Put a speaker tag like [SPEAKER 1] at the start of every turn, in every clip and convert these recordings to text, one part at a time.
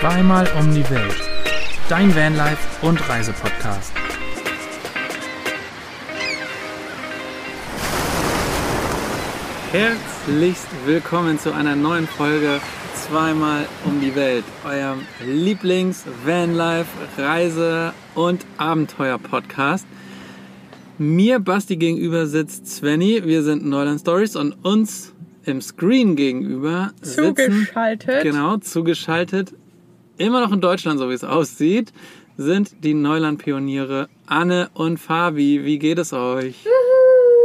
[SPEAKER 1] Zweimal um die Welt. Dein Vanlife und Reisepodcast.
[SPEAKER 2] Herzlichst willkommen zu einer neuen Folge Zweimal um die Welt, eurem Lieblings-Vanlife, Reise- und Abenteuer-Podcast. Mir, Basti, gegenüber sitzt Svenny. Wir sind Neuland Stories und uns im Screen gegenüber sitzen,
[SPEAKER 3] Zugeschaltet.
[SPEAKER 2] Genau, zugeschaltet. Immer noch in Deutschland, so wie es aussieht, sind die Neuland-Pioniere Anne und Fabi. Wie geht es euch?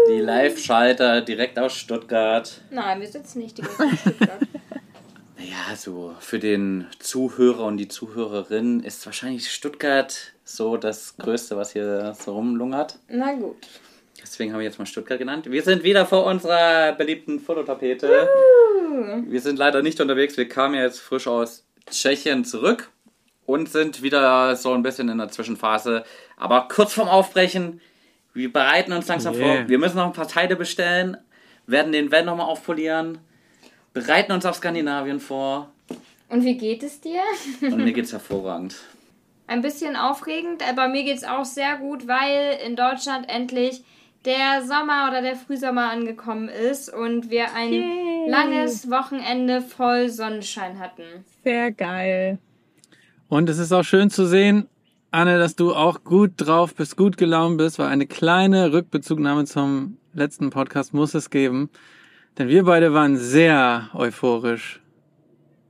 [SPEAKER 4] Die Live-Schalter direkt aus Stuttgart.
[SPEAKER 5] Nein, wir sitzen nicht direkt in Stuttgart.
[SPEAKER 4] Ja, so für den Zuhörer und die Zuhörerin ist wahrscheinlich Stuttgart so das Größte, was hier so rumlungert.
[SPEAKER 5] Na gut.
[SPEAKER 4] Deswegen haben wir jetzt mal Stuttgart genannt. Wir sind wieder vor unserer beliebten Fototapete. Wir sind leider nicht unterwegs. Wir kamen ja jetzt frisch aus Tschechien zurück und sind wieder so ein bisschen in der Zwischenphase. Aber kurz vorm Aufbrechen, wir bereiten uns langsam
[SPEAKER 2] Yeah.
[SPEAKER 4] vor. Wir müssen noch ein paar Teile bestellen, werden den Van nochmal aufpolieren, bereiten uns auf Skandinavien vor.
[SPEAKER 5] Und wie geht es dir?
[SPEAKER 4] Und mir geht's hervorragend.
[SPEAKER 5] Ein bisschen aufregend, aber mir geht es auch sehr gut, weil in Deutschland endlich der Sommer oder der Frühsommer angekommen ist und wir ein
[SPEAKER 3] Yay.
[SPEAKER 5] langes Wochenende voll Sonnenschein hatten.
[SPEAKER 3] Sehr geil.
[SPEAKER 2] Und es ist auch schön zu sehen, Anne, dass du auch gut drauf bist, gut gelaunt bist, weil eine kleine Rückbezugnahme zum letzten Podcast muss es geben. Denn wir beide waren sehr euphorisch.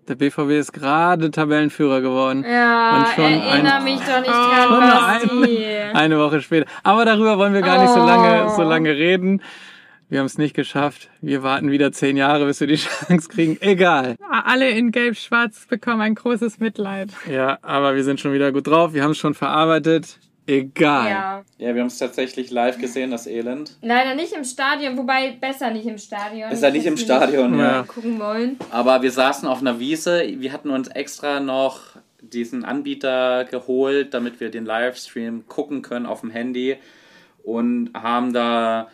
[SPEAKER 2] Der BVB ist gerade Tabellenführer geworden.
[SPEAKER 5] Ja,
[SPEAKER 2] Und schon
[SPEAKER 5] erinnere
[SPEAKER 2] ein-
[SPEAKER 5] mich doch nicht
[SPEAKER 2] Schon
[SPEAKER 5] dran, Basti.
[SPEAKER 2] eine, eine Woche später. Aber darüber wollen wir gar nicht so
[SPEAKER 5] Oh.
[SPEAKER 2] lange, so lange reden. Wir haben es nicht geschafft. Wir warten wieder zehn Jahre, bis wir die Chance kriegen. Egal.
[SPEAKER 3] Alle in Gelb-Schwarz bekommen ein großes Mitleid.
[SPEAKER 2] Ja, aber wir sind schon wieder gut drauf. Wir haben es schon verarbeitet. Egal.
[SPEAKER 5] Ja,
[SPEAKER 4] Ja, wir haben es tatsächlich live gesehen, das Elend.
[SPEAKER 5] leider nicht im Stadion, wobei besser nicht im Stadion.
[SPEAKER 4] Ist ja nicht im Stadion,
[SPEAKER 2] Ja.
[SPEAKER 4] ja.
[SPEAKER 5] gucken wollen.
[SPEAKER 4] Aber wir saßen auf einer Wiese. Wir hatten uns extra noch diesen Anbieter geholt, damit wir den Livestream gucken können auf dem Handy. Und haben da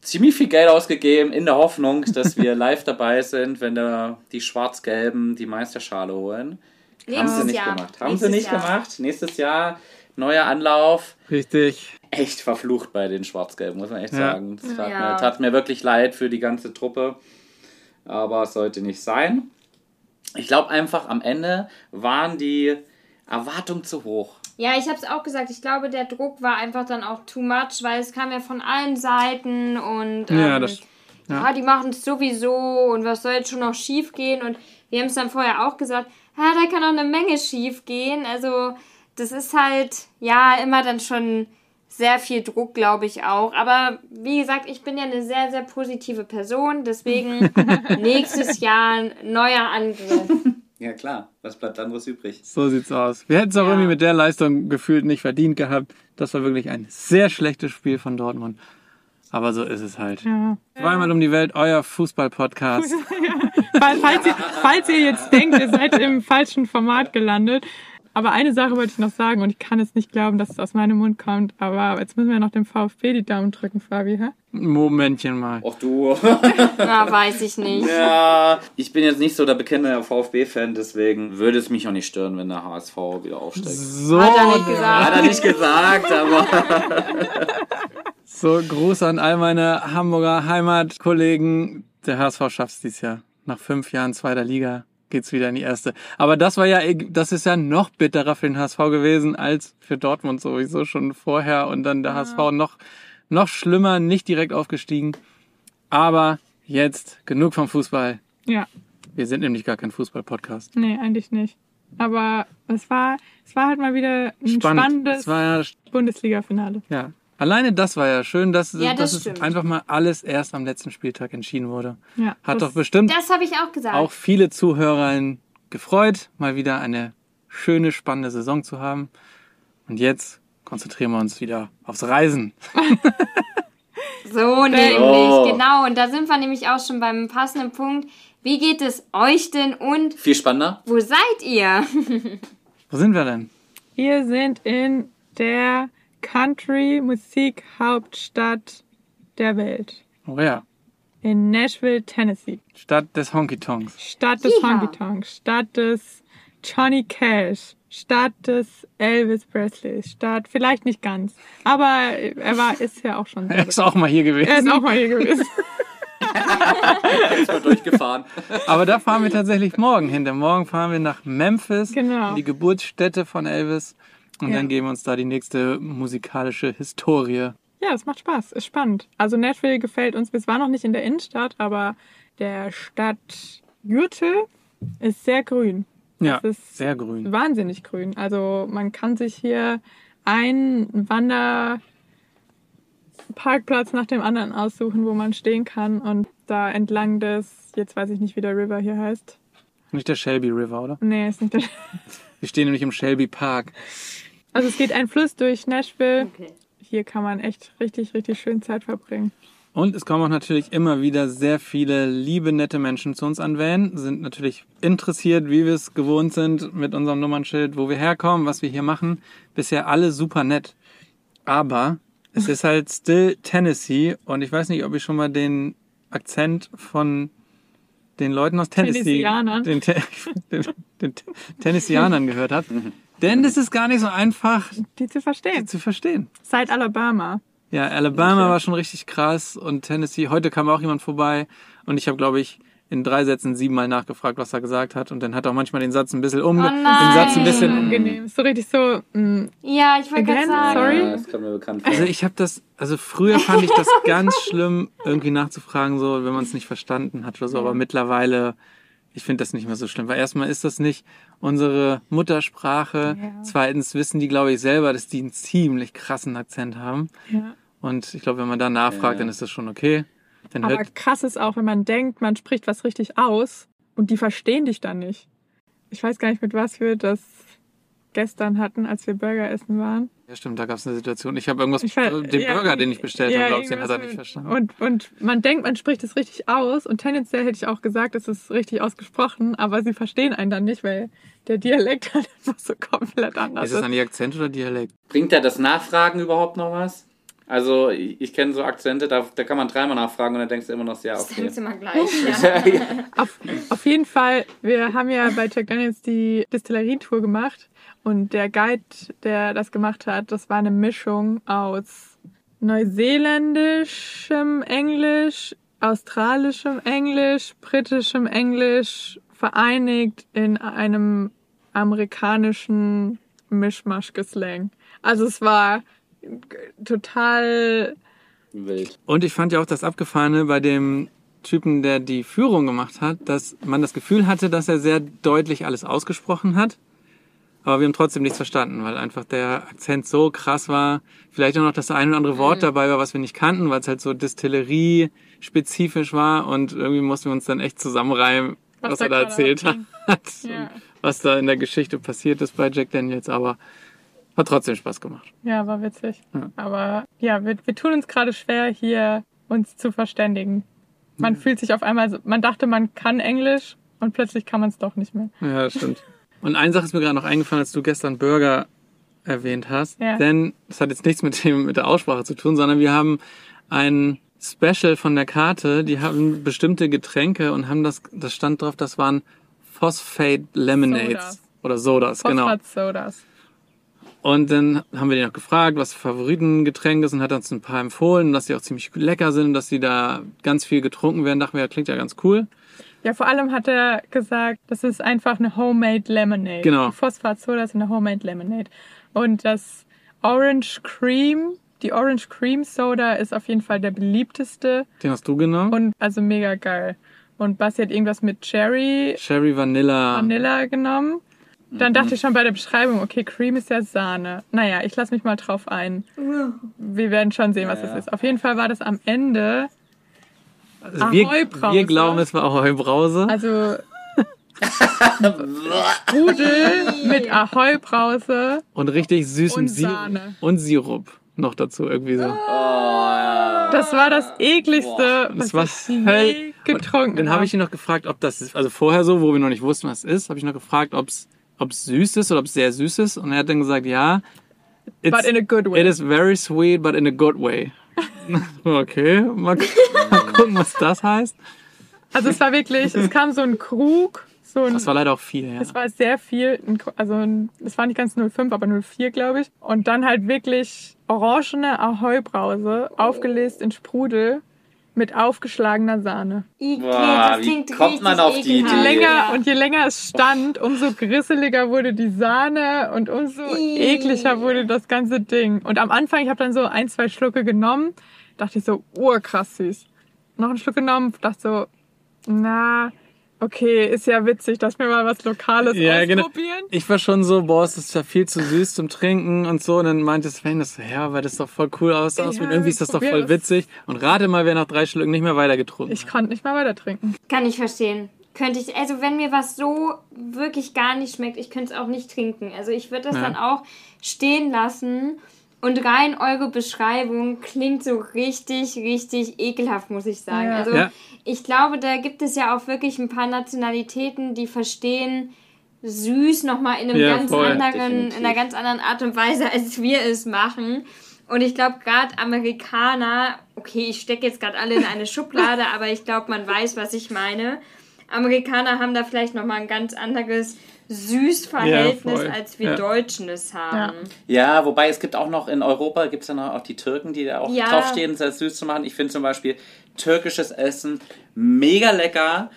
[SPEAKER 4] ziemlich viel Geld ausgegeben in der Hoffnung, dass wir live dabei sind, wenn da die Schwarz-Gelben die Meisterschale holen. Haben
[SPEAKER 5] Nächstes
[SPEAKER 4] sie nicht
[SPEAKER 5] Jahr.
[SPEAKER 4] gemacht. Haben
[SPEAKER 5] Nächstes
[SPEAKER 4] sie nicht
[SPEAKER 5] Jahr.
[SPEAKER 4] gemacht. Nächstes Jahr neuer Anlauf.
[SPEAKER 2] Richtig.
[SPEAKER 4] echt verflucht bei den Schwarz-Gelben, muss man echt
[SPEAKER 2] Ja.
[SPEAKER 4] sagen. Es tat,
[SPEAKER 5] Ja.
[SPEAKER 4] mir, tat mir wirklich leid für die ganze Truppe. Aber es sollte nicht sein. Ich glaube einfach, am Ende waren die Erwartungen zu hoch.
[SPEAKER 5] Ja, ich habe es auch gesagt. Ich glaube, der Druck war einfach dann auch too much, weil es kam ja von allen Seiten und ähm,
[SPEAKER 2] Ja, das-
[SPEAKER 5] ja. die machen es sowieso und was soll jetzt schon noch schief gehen? Und wir haben es dann vorher auch gesagt, ja, da kann auch eine Menge schief gehen. Also das ist halt ja immer dann schon sehr viel Druck, glaube ich auch. Aber wie gesagt, ich bin ja eine sehr, sehr positive Person. Deswegen nächstes Jahr ein neuer Angriff.
[SPEAKER 4] Ja klar, was bleibt anderes übrig?
[SPEAKER 2] So sieht's aus. Wir hätten es auch
[SPEAKER 5] Ja.
[SPEAKER 2] irgendwie mit der Leistung gefühlt nicht verdient gehabt. Das war wirklich ein sehr schlechtes Spiel von Dortmund. Aber so ist es halt.
[SPEAKER 3] Ja.
[SPEAKER 2] Zweimal um die Welt, euer Fußball-Podcast.
[SPEAKER 3] Fall- Falls ihr, falls ihr jetzt denkt, ihr seid im falschen Format gelandet. Aber eine Sache wollte ich noch sagen und ich kann es nicht glauben, dass es aus meinem Mund kommt. Aber jetzt müssen wir noch dem VfB die Daumen drücken, Fabi. Hä?
[SPEAKER 2] Momentchen mal.
[SPEAKER 4] Auch du.
[SPEAKER 5] Na, weiß ich nicht.
[SPEAKER 4] ja, ich bin jetzt nicht so der bekannte VfB-Fan, deswegen würde es mich auch nicht stören, wenn der HSV wieder aufsteigt.
[SPEAKER 2] So,
[SPEAKER 5] Hat er nicht gesagt.
[SPEAKER 4] Hat er nicht gesagt, aber
[SPEAKER 2] so Gruß an all meine Hamburger Heimatkollegen. Der HSV schafft's dieses Jahr. Nach fünf Jahren zweiter Liga geht's wieder in die erste. Aber das war ja, das ist ja noch bitterer für den HSV gewesen als für Dortmund sowieso schon vorher und dann der HSV noch, noch schlimmer, nicht direkt aufgestiegen. Aber jetzt genug vom Fußball.
[SPEAKER 3] Ja,
[SPEAKER 2] Wir sind nämlich gar kein Fußball-Podcast.
[SPEAKER 3] nee, eigentlich nicht. Aber es war, es war halt mal wieder ein
[SPEAKER 2] Spannend.
[SPEAKER 3] spannendes
[SPEAKER 2] ja,
[SPEAKER 3] Bundesliga-Finale.
[SPEAKER 2] ja. Alleine das war ja schön, dass,
[SPEAKER 5] Ja, das
[SPEAKER 2] dass es einfach mal alles erst am letzten Spieltag entschieden wurde.
[SPEAKER 3] Ja,
[SPEAKER 2] Hat
[SPEAKER 3] das-
[SPEAKER 2] doch bestimmt
[SPEAKER 5] Das habe ich auch gesagt.
[SPEAKER 2] auch viele Zuhörern gefreut, mal wieder eine schöne, spannende Saison zu haben. Und jetzt konzentrieren wir uns wieder aufs Reisen.
[SPEAKER 5] So nämlich,
[SPEAKER 4] Oh.
[SPEAKER 5] genau. Und da sind wir nämlich auch schon beim passenden Punkt. Wie geht es euch denn und
[SPEAKER 4] viel spannender.
[SPEAKER 5] wo seid ihr?
[SPEAKER 2] Wo sind wir denn?
[SPEAKER 3] Wir sind in der Country-Musik-Hauptstadt der Welt.
[SPEAKER 2] Oh ja,
[SPEAKER 3] In Nashville, Tennessee.
[SPEAKER 2] Stadt des Honky Tonks.
[SPEAKER 3] Stadt des
[SPEAKER 5] Yeehaw.
[SPEAKER 3] Honky Tonks, Stadt des Johnny Cash statt des Elvis Presley statt vielleicht nicht ganz, aber er war ist ja auch schon. sehr
[SPEAKER 2] Er ist auch mal hier gewesen.
[SPEAKER 3] Er ist auch mal hier gewesen.
[SPEAKER 4] Ist mal durchgefahren.
[SPEAKER 2] Aber da fahren wir tatsächlich morgen hin. Denn morgen fahren wir nach Memphis,
[SPEAKER 3] Genau.
[SPEAKER 2] in die Geburtsstätte von Elvis. Und
[SPEAKER 3] Ja.
[SPEAKER 2] dann geben wir uns da die nächste musikalische Historie.
[SPEAKER 3] Ja, es macht Spaß, ist spannend. Also Nashville gefällt uns. Wir waren noch nicht in der Innenstadt, aber der Stadtgürtel ist sehr grün.
[SPEAKER 2] Ja, sehr grün.
[SPEAKER 3] wahnsinnig grün. Also man kann sich hier einen Wanderparkplatz nach dem anderen aussuchen, wo man stehen kann und da entlang des, jetzt weiß ich nicht, wie der River hier heißt.
[SPEAKER 2] Nicht der Shelby River, oder?
[SPEAKER 3] Nee, ist nicht der.
[SPEAKER 2] Wir stehen nämlich im Shelby Park.
[SPEAKER 3] Also es geht ein Fluss durch Nashville.
[SPEAKER 5] Okay.
[SPEAKER 3] Hier kann man echt richtig, richtig schön Zeit verbringen.
[SPEAKER 2] Und es kommen auch natürlich immer wieder sehr viele liebe, nette Menschen zu uns an Van, sind natürlich interessiert, wie wir es gewohnt sind mit unserem Nummernschild, wo wir herkommen, was wir hier machen. Bisher alle super nett. Aber es ist halt still Tennessee und ich weiß nicht, ob ich schon mal den Akzent von den Leuten aus Tennessee, den, Te den, den Tennesseanern gehört hat. Denn das ist gar nicht so einfach
[SPEAKER 3] Die zu verstehen.
[SPEAKER 2] zu verstehen.
[SPEAKER 3] Seit Alabama.
[SPEAKER 2] Ja, Alabama war schon richtig krass und Tennessee. Heute kam auch jemand vorbei und ich habe, glaube ich, in drei Sätzen siebenmal nachgefragt, was er gesagt hat. Und dann hat er auch manchmal den Satz ein bisschen umge...
[SPEAKER 5] Oh
[SPEAKER 2] den
[SPEAKER 5] nein.
[SPEAKER 2] Satz ein bisschen...
[SPEAKER 3] Angenehm. Ist so richtig so, mm,
[SPEAKER 5] Ja, ich wollte gerade sagen.
[SPEAKER 3] Sorry?
[SPEAKER 4] Ja, das kommt mir bekannt vor.
[SPEAKER 2] Also ich habe das... Also früher fand ich das ganz schlimm, irgendwie nachzufragen, so wenn man es nicht verstanden hat oder so. Aber mittlerweile... Ich finde das nicht mehr so schlimm, weil erstmal ist das nicht unsere Muttersprache.
[SPEAKER 3] Ja.
[SPEAKER 2] Zweitens wissen die, glaube ich, selber, dass die einen ziemlich krassen Akzent haben.
[SPEAKER 3] ja.
[SPEAKER 2] Und ich glaube, wenn man da nachfragt,
[SPEAKER 4] Ja.
[SPEAKER 2] dann ist das schon okay. Dann
[SPEAKER 3] Aber krass ist auch, wenn man denkt, man spricht was richtig aus und die verstehen dich dann nicht. Ich weiß gar nicht, mit was wir das gestern hatten, als wir Burger essen waren.
[SPEAKER 2] Ja, stimmt, da gab es eine Situation. Ich habe irgendwas,
[SPEAKER 3] Ich ver-
[SPEAKER 2] den
[SPEAKER 3] ja,
[SPEAKER 2] Burger, den ich bestellt
[SPEAKER 3] ja,
[SPEAKER 2] habe, glaubst du, den hat er nicht verstanden.
[SPEAKER 3] Und, und man denkt, man spricht es richtig aus und tendenziell hätte ich auch gesagt, es ist richtig ausgesprochen, aber sie verstehen einen dann nicht, weil der Dialekt halt einfach so komplett anders
[SPEAKER 2] ist
[SPEAKER 3] ist.
[SPEAKER 2] es eigentlich Akzent oder Dialekt?
[SPEAKER 4] Bringt ja das Nachfragen überhaupt noch was? Also, ich, ich kenne so Akzente, da, da kann man dreimal nachfragen und dann denkst du immer noch, ja,
[SPEAKER 5] Das
[SPEAKER 4] okay.
[SPEAKER 5] denkst du immer gleich. Ja.
[SPEAKER 3] Auf, auf jeden Fall, wir haben ja bei Jack Daniels die Distillerie-Tour gemacht und der Guide, der das gemacht hat, das war eine Mischung aus neuseeländischem Englisch, australischem Englisch, britischem Englisch, vereinigt in einem amerikanischen Mischmasch-Geslang. Also es war total
[SPEAKER 4] Wild.
[SPEAKER 2] Und ich fand ja auch das Abgefahrene bei dem Typen, der die Führung gemacht hat, dass man das Gefühl hatte, dass er sehr deutlich alles ausgesprochen hat. Aber wir haben trotzdem nichts verstanden, weil einfach der Akzent so krass war. Vielleicht auch noch das ein oder andere Wort dabei war, was wir nicht kannten, weil es halt so Distillerie-spezifisch war. Und irgendwie mussten wir uns dann echt zusammenreimen, was,
[SPEAKER 3] Was
[SPEAKER 2] er
[SPEAKER 3] da
[SPEAKER 2] erzählt hat.
[SPEAKER 3] Ja.
[SPEAKER 2] Was da in der Geschichte passiert ist bei Jack Daniels. Aber hat trotzdem Spaß gemacht.
[SPEAKER 3] Ja, war witzig.
[SPEAKER 2] Ja.
[SPEAKER 3] Aber ja, wir, wir tun uns gerade schwer, hier uns zu verständigen. Man fühlt sich auf einmal, so, man dachte, man kann Englisch und plötzlich kann man es doch nicht mehr.
[SPEAKER 2] Ja, stimmt. Und eine Sache ist mir gerade noch eingefallen, als du gestern Burger erwähnt hast.
[SPEAKER 3] Ja.
[SPEAKER 2] Denn das hat jetzt nichts mit dem mit der Aussprache zu tun, sondern wir haben ein Special von der Karte. Die haben bestimmte Getränke und haben das, das stand drauf, das waren Phosphate Lemonades
[SPEAKER 3] Sodas.
[SPEAKER 2] oder Sodas, genau.
[SPEAKER 3] Phosphat-Sodas.
[SPEAKER 2] Und dann haben wir die noch gefragt, was Favoritengetränke sind, hat uns ein paar empfohlen, dass die auch ziemlich lecker sind, dass die da ganz viel getrunken werden. Dachten wir, ja, klingt ja ganz cool.
[SPEAKER 3] Ja, vor allem hat er gesagt, das ist einfach eine Homemade Lemonade.
[SPEAKER 2] Genau.
[SPEAKER 3] Die Phosphat-Soda ist eine Homemade Lemonade. Und das Orange Cream, die Orange Cream Soda ist auf jeden Fall der beliebteste
[SPEAKER 2] Den hast du genommen.
[SPEAKER 3] und also mega geil. Und Basti hat irgendwas mit Cherry
[SPEAKER 2] Cherry Vanilla.
[SPEAKER 3] Vanilla genommen. Dann dachte ich schon bei der Beschreibung, okay, Cream ist ja Sahne. Naja, ich lasse mich mal drauf ein. Wir werden schon sehen, was
[SPEAKER 4] Ja,
[SPEAKER 3] es
[SPEAKER 4] ja.
[SPEAKER 3] ist. Auf jeden Fall war das am Ende,
[SPEAKER 2] Also wir, wir glauben, es war Ahoi Brause.
[SPEAKER 3] also Rudel mit Ahoi-Brause
[SPEAKER 2] Und richtig süßem
[SPEAKER 3] und
[SPEAKER 2] Sirup.
[SPEAKER 3] Sahne.
[SPEAKER 2] Und Sirup noch dazu irgendwie so.
[SPEAKER 3] Das war das ekligste,
[SPEAKER 2] Das
[SPEAKER 3] was
[SPEAKER 2] war
[SPEAKER 3] ich je getrunken
[SPEAKER 2] Dann habe ich ihn noch gefragt, ob das ist, also vorher so, wo wir noch nicht wussten, was es ist, habe ich noch gefragt, ob es ob es süß ist oder ob es sehr süß ist. Und er hat dann gesagt, ja. It's,
[SPEAKER 3] But in a good way.
[SPEAKER 2] It is very sweet, but in a good way. okay, mal, gu- mal gucken, was das heißt.
[SPEAKER 3] Also es war wirklich, es kam so ein Krug So ein,
[SPEAKER 2] Das war leider auch viel, ja.
[SPEAKER 3] es war sehr viel, also ein- es war nicht ganz 05, aber 04, glaube ich. Und dann halt wirklich orangene Ahoi-Brause, aufgelöst in Sprudel mit aufgeschlagener Sahne.
[SPEAKER 5] Ikea,
[SPEAKER 4] Boah,
[SPEAKER 5] das
[SPEAKER 4] wie
[SPEAKER 5] klingt
[SPEAKER 4] kommt man auf die. Idee?
[SPEAKER 3] Je länger, und je länger es stand, umso grisseliger wurde die Sahne und umso
[SPEAKER 5] Ih.
[SPEAKER 3] ekliger wurde das ganze Ding. Und am Anfang, ich habe dann so ein, zwei Schlucke genommen, dachte ich so, urkrass süß. Noch einen Schluck genommen, dachte so, na, okay, ist ja witzig, dass wir mal was Lokales
[SPEAKER 2] Ja, genau.
[SPEAKER 3] ausprobieren.
[SPEAKER 2] Ich war schon so, boah, es ist ja viel zu süß zum Trinken und so. Und dann meinte Sven, das, ja, weil das doch voll cool aussah.
[SPEAKER 3] Ja,
[SPEAKER 2] und irgendwie ist das doch voll
[SPEAKER 3] das.
[SPEAKER 2] witzig. Und rate mal, wer nach drei Schlücken nicht mehr weiter getrunken
[SPEAKER 3] Ich
[SPEAKER 2] hat.
[SPEAKER 3] konnte nicht mal weiter trinken.
[SPEAKER 5] Kann ich verstehen. Könnte ich, also wenn mir was so wirklich gar nicht schmeckt, ich könnte es auch nicht trinken. Also ich würde das
[SPEAKER 2] Ja.
[SPEAKER 5] dann auch stehen lassen. Und rein eure Beschreibung klingt so richtig, richtig ekelhaft, muss ich sagen.
[SPEAKER 3] Ja.
[SPEAKER 5] Also
[SPEAKER 2] Ja.
[SPEAKER 5] ich glaube, da gibt es ja auch wirklich ein paar Nationalitäten, die verstehen süß nochmal in einem
[SPEAKER 2] Ja,
[SPEAKER 5] ganz
[SPEAKER 2] voll.
[SPEAKER 5] anderen,
[SPEAKER 4] Definitiv.
[SPEAKER 5] in einer ganz anderen Art und Weise, als wir es machen. Und ich glaube, gerade Amerikaner, okay, ich stecke jetzt gerade alle in eine Schublade, aber ich glaube, man weiß, was ich meine. Amerikaner haben da vielleicht nochmal ein ganz anderes Süßverhältnis,
[SPEAKER 2] Ja,
[SPEAKER 5] als wir
[SPEAKER 2] Ja.
[SPEAKER 5] Deutschen es haben.
[SPEAKER 4] Ja, wobei es gibt auch noch in Europa, gibt es ja noch auch die Türken, die da auch
[SPEAKER 5] Ja.
[SPEAKER 4] draufstehen, sehr süß zu machen. Ich finde zum Beispiel türkisches Essen mega lecker.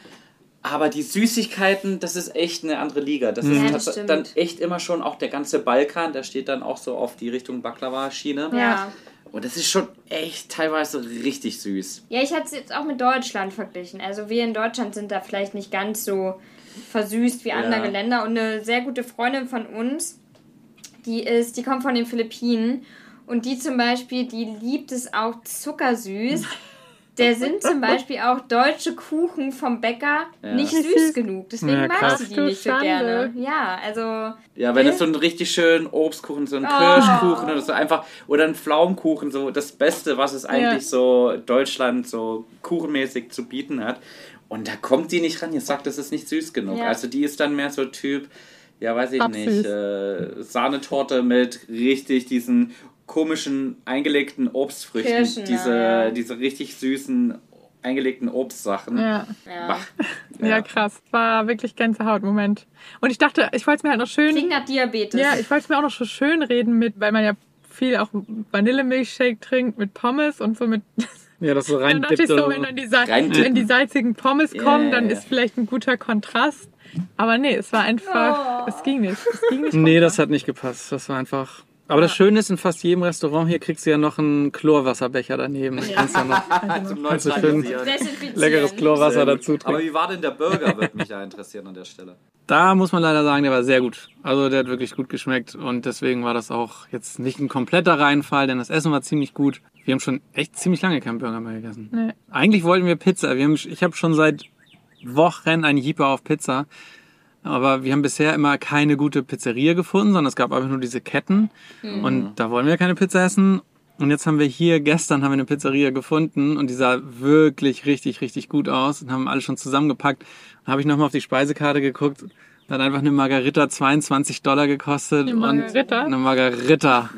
[SPEAKER 4] Aber die Süßigkeiten, das ist echt eine andere Liga. Das
[SPEAKER 5] Ja,
[SPEAKER 4] ist
[SPEAKER 5] das
[SPEAKER 4] dann echt immer schon auch der ganze Balkan, der steht dann auch so auf die Richtung Baklava-Schiene.
[SPEAKER 5] Ja.
[SPEAKER 4] Und das ist schon echt teilweise richtig süß.
[SPEAKER 5] Ja, ich hatte es jetzt auch mit Deutschland verglichen. Also wir in Deutschland sind da vielleicht nicht ganz so versüßt wie andere Länder. Und eine sehr gute Freundin von uns, die ist, die kommt von den Philippinen und die zum Beispiel, die liebt es auch zuckersüß. Der sind zum Beispiel auch deutsche Kuchen vom Bäcker
[SPEAKER 4] Ja.
[SPEAKER 5] nicht süß genug. Deswegen
[SPEAKER 2] Ja,
[SPEAKER 5] mag sie die nicht so
[SPEAKER 3] Schande.
[SPEAKER 5] gerne. Ja, also
[SPEAKER 4] Ja, wenn es so einen richtig schönen Obstkuchen, so einen
[SPEAKER 5] Oh.
[SPEAKER 4] Kirschkuchen oder so einfach, oder einen Pflaumenkuchen, so das Beste, was es eigentlich
[SPEAKER 3] Ja.
[SPEAKER 4] so Deutschland so kuchenmäßig zu bieten hat. Und da kommt die nicht ran. Ihr sagt, das ist nicht süß genug.
[SPEAKER 5] Ja.
[SPEAKER 4] Also die ist dann mehr so Typ, ja, weiß ich
[SPEAKER 3] Absüß.
[SPEAKER 4] nicht, äh, Sahnetorte mit richtig diesen komischen eingelegten Obstfrüchten.
[SPEAKER 5] Kirschen,
[SPEAKER 4] diese,
[SPEAKER 5] ja.
[SPEAKER 4] diese richtig süßen eingelegten Obstsachen.
[SPEAKER 3] Ja.
[SPEAKER 5] ja.
[SPEAKER 3] Ja, krass. War wirklich Gänsehaut-Moment. Und ich dachte, ich wollte es mir halt noch schön.
[SPEAKER 5] Klingt nach Diabetes.
[SPEAKER 3] Ja, ich wollte es mir auch noch so schön reden mit, weil man ja viel auch Vanillemilchshake trinkt mit Pommes und so mit.
[SPEAKER 2] Ja, das so
[SPEAKER 3] Dann
[SPEAKER 2] rein
[SPEAKER 3] dachte ich so, wenn dann die, Sa wenn die salzigen Pommes kommen,
[SPEAKER 4] ja,
[SPEAKER 3] dann ist vielleicht ein guter Kontrast. Aber nee, es war einfach,
[SPEAKER 5] Oh.
[SPEAKER 3] es ging nicht. Es ging nicht.
[SPEAKER 2] Nee, das hat nicht gepasst. Das war einfach. Aber das Schöne ist, in fast jedem Restaurant hier kriegst du ja noch einen Chlorwasserbecher daneben. Du kannst ja noch
[SPEAKER 4] Zum
[SPEAKER 2] Also schön- leckeres Chlorwasser dazu
[SPEAKER 4] Aber
[SPEAKER 2] trinken.
[SPEAKER 4] wie war denn der Burger, würde mich da interessieren an der Stelle.
[SPEAKER 2] Da muss man leider sagen, der war sehr gut. Also der hat wirklich gut geschmeckt und deswegen war das auch jetzt nicht ein kompletter Reinfall, denn das Essen war ziemlich gut. Wir haben schon echt ziemlich lange keinen Burger mehr gegessen.
[SPEAKER 3] Nee.
[SPEAKER 2] Eigentlich wollten wir Pizza. Wir haben, ich habe schon seit Wochen einen Jeeper auf Pizza. Aber wir haben bisher immer keine gute Pizzeria gefunden, sondern es gab einfach nur diese Ketten. Und da wollen wir keine Pizza essen. Und jetzt haben wir hier, gestern haben wir eine Pizzeria gefunden und die sah wirklich richtig, richtig gut aus und haben alle schon zusammengepackt. Dann habe ich nochmal auf die Speisekarte geguckt. Da hat einfach eine Margarita 22 Dollar gekostet.
[SPEAKER 3] Eine Margarita?
[SPEAKER 2] Und eine Margarita.
[SPEAKER 5] Ritter.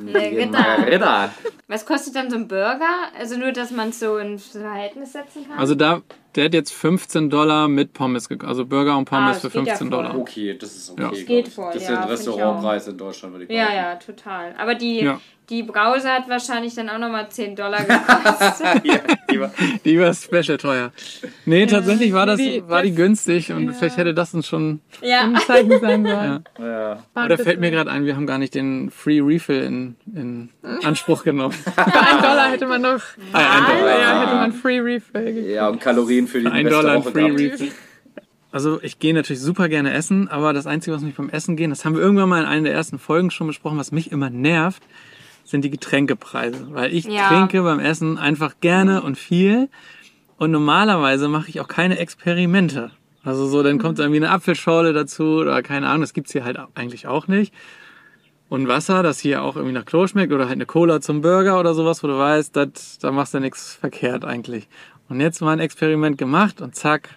[SPEAKER 4] Margarita.
[SPEAKER 5] Was kostet dann so ein Burger? Also nur, dass man es so in Verhältnis setzen kann?
[SPEAKER 2] Also da, der hat jetzt 15 Dollar mit Pommes gekostet. Also Burger und Pommes
[SPEAKER 5] Ah,
[SPEAKER 2] für
[SPEAKER 5] das geht ja
[SPEAKER 2] 15
[SPEAKER 5] voll.
[SPEAKER 2] Dollar.
[SPEAKER 4] Okay, das ist okay.
[SPEAKER 2] Ja.
[SPEAKER 5] Das geht voll,
[SPEAKER 4] Das
[SPEAKER 5] ja,
[SPEAKER 4] sind
[SPEAKER 5] find ich
[SPEAKER 4] Restaurantpreise in Deutschland, würde ich
[SPEAKER 5] ja,
[SPEAKER 4] behaupten.
[SPEAKER 5] ja, total. Aber die,
[SPEAKER 2] Ja.
[SPEAKER 5] Die Brause hat wahrscheinlich dann auch nochmal 10 Dollar gekostet.
[SPEAKER 4] Ja, lieber.
[SPEAKER 2] Die war special teuer. Nee, tatsächlich war das,
[SPEAKER 3] Die-
[SPEAKER 2] war die günstig und vielleicht hätte das uns schon.
[SPEAKER 5] ja.
[SPEAKER 3] ein Zeichen sein sollen.
[SPEAKER 4] Ja.
[SPEAKER 3] War
[SPEAKER 2] Oder fällt mir gerade ein, wir haben gar nicht den Free Refill in, in Anspruch genommen.
[SPEAKER 3] Für einen Dollar hätte man noch.
[SPEAKER 2] Ah, ja, ein Dollar.
[SPEAKER 3] Ja, hätte man Free Refill gekriegt.
[SPEAKER 4] ja, und Kalorien für die
[SPEAKER 2] Ein
[SPEAKER 4] beste
[SPEAKER 2] Dollar
[SPEAKER 4] Woche
[SPEAKER 2] Free
[SPEAKER 4] gehabt.
[SPEAKER 2] Refill. Also ich gehe natürlich super gerne essen, aber das Einzige, was mich beim Essen gehen, das haben wir irgendwann mal in einer der ersten Folgen schon besprochen, was mich immer nervt, sind die Getränkepreise. Weil ich
[SPEAKER 5] Ja.
[SPEAKER 2] trinke beim Essen einfach gerne und viel. Und normalerweise mache ich auch keine Experimente. Also so, dann kommt irgendwie eine Apfelschorle dazu oder keine Ahnung, das gibt's hier halt eigentlich auch nicht. Und Wasser, das hier auch irgendwie nach Klo schmeckt oder halt eine Cola zum Burger oder sowas, wo du weißt, dat, da machst du nichts verkehrt eigentlich. Und jetzt mal ein Experiment gemacht und zack,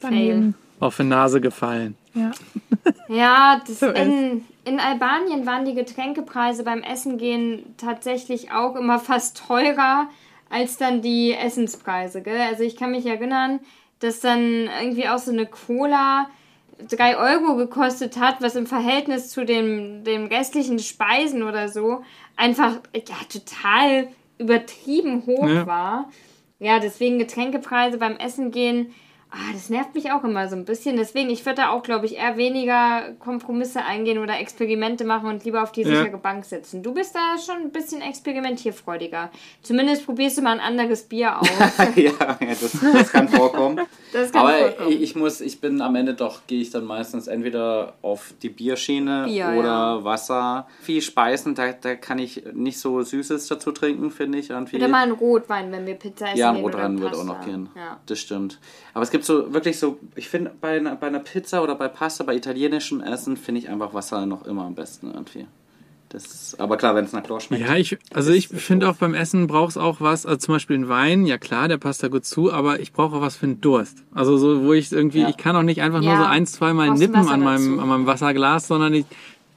[SPEAKER 3] Daneben.
[SPEAKER 2] Auf die Nase gefallen.
[SPEAKER 3] Ja.
[SPEAKER 5] Ja, das in, in Albanien waren die Getränkepreise beim Essen gehen tatsächlich auch immer fast teurer als dann die Essenspreise. Gell? Also ich kann mich erinnern, dass dann irgendwie auch so eine Cola drei Euro gekostet hat, was im Verhältnis zu den, den restlichen Speisen oder so einfach ja, total übertrieben hoch
[SPEAKER 2] Ja.
[SPEAKER 5] war. Ja, deswegen Getränkepreise beim Essen gehen, ah, das nervt mich auch immer so ein bisschen. Deswegen, ich würde da auch, glaube ich, eher weniger Kompromisse eingehen oder Experimente machen und lieber auf die
[SPEAKER 2] Ja.
[SPEAKER 5] sichere Bank sitzen. Du bist da schon ein bisschen experimentierfreudiger. Zumindest probierst du mal ein anderes Bier aus.
[SPEAKER 4] ja, ja das, das kann vorkommen.
[SPEAKER 5] Das kann
[SPEAKER 4] Aber
[SPEAKER 5] vorkommen.
[SPEAKER 4] ich, muss, ich bin am Ende doch, gehe ich dann meistens entweder auf die Bierschiene
[SPEAKER 5] Bier,
[SPEAKER 4] oder
[SPEAKER 5] ja.
[SPEAKER 4] Wasser. Viel Speisen, da, da kann ich nicht so Süßes dazu trinken, finde ich. Irgendwie.
[SPEAKER 5] Oder mal ein Rotwein, wenn wir Pizza essen.
[SPEAKER 4] Ja, ein Rotwein wird auch noch gehen.
[SPEAKER 5] Ja.
[SPEAKER 4] Das stimmt. Aber es gibt so wirklich so, ich finde bei einer, bei einer Pizza oder bei Pasta, bei italienischem Essen, finde ich einfach Wasser noch immer am besten irgendwie. Das, aber klar, wenn es nach Chlor schmeckt.
[SPEAKER 2] Ja, ich, also ich finde auch beim Essen brauchst auch was, also zum Beispiel ein Wein, ja klar, der passt da gut zu, aber ich brauche auch was für einen Durst. Also so, wo ich irgendwie,
[SPEAKER 4] Ja.
[SPEAKER 2] ich kann auch nicht einfach nur
[SPEAKER 5] Ja,
[SPEAKER 2] so ein, zweimal
[SPEAKER 5] brauchst
[SPEAKER 2] nippen an meinem,
[SPEAKER 5] dazu.
[SPEAKER 2] an meinem Wasserglas, sondern ich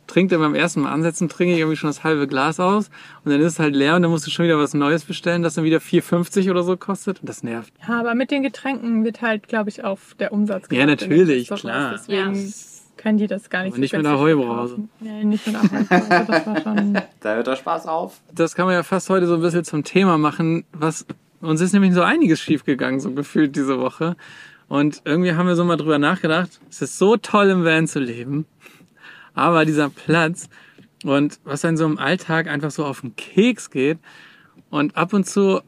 [SPEAKER 2] trinke dann beim ersten Mal ansetzen, trinke ich irgendwie schon das halbe Glas aus und dann ist es halt leer und dann musst du schon wieder was Neues bestellen, das dann wieder 4,50 oder so kostet und das nervt.
[SPEAKER 3] Ja, aber mit den Getränken wird halt, glaube ich, auf der Umsatz
[SPEAKER 2] Ja, natürlich, klar.
[SPEAKER 3] Deswegen können die das gar nicht
[SPEAKER 2] Aber nicht mit Ahoi-Brause.
[SPEAKER 3] verkaufen. Ja, nicht mit das war schon...
[SPEAKER 4] Da hört der Spaß auf.
[SPEAKER 2] Das kann man ja fast heute so ein bisschen zum Thema machen, was uns ist nämlich so einiges schiefgegangen, so gefühlt diese Woche. Und irgendwie haben wir so mal drüber nachgedacht, es ist so toll im Van zu leben, aber dieser Platz und was einem so im Alltag einfach so auf den Keks geht und ab und zu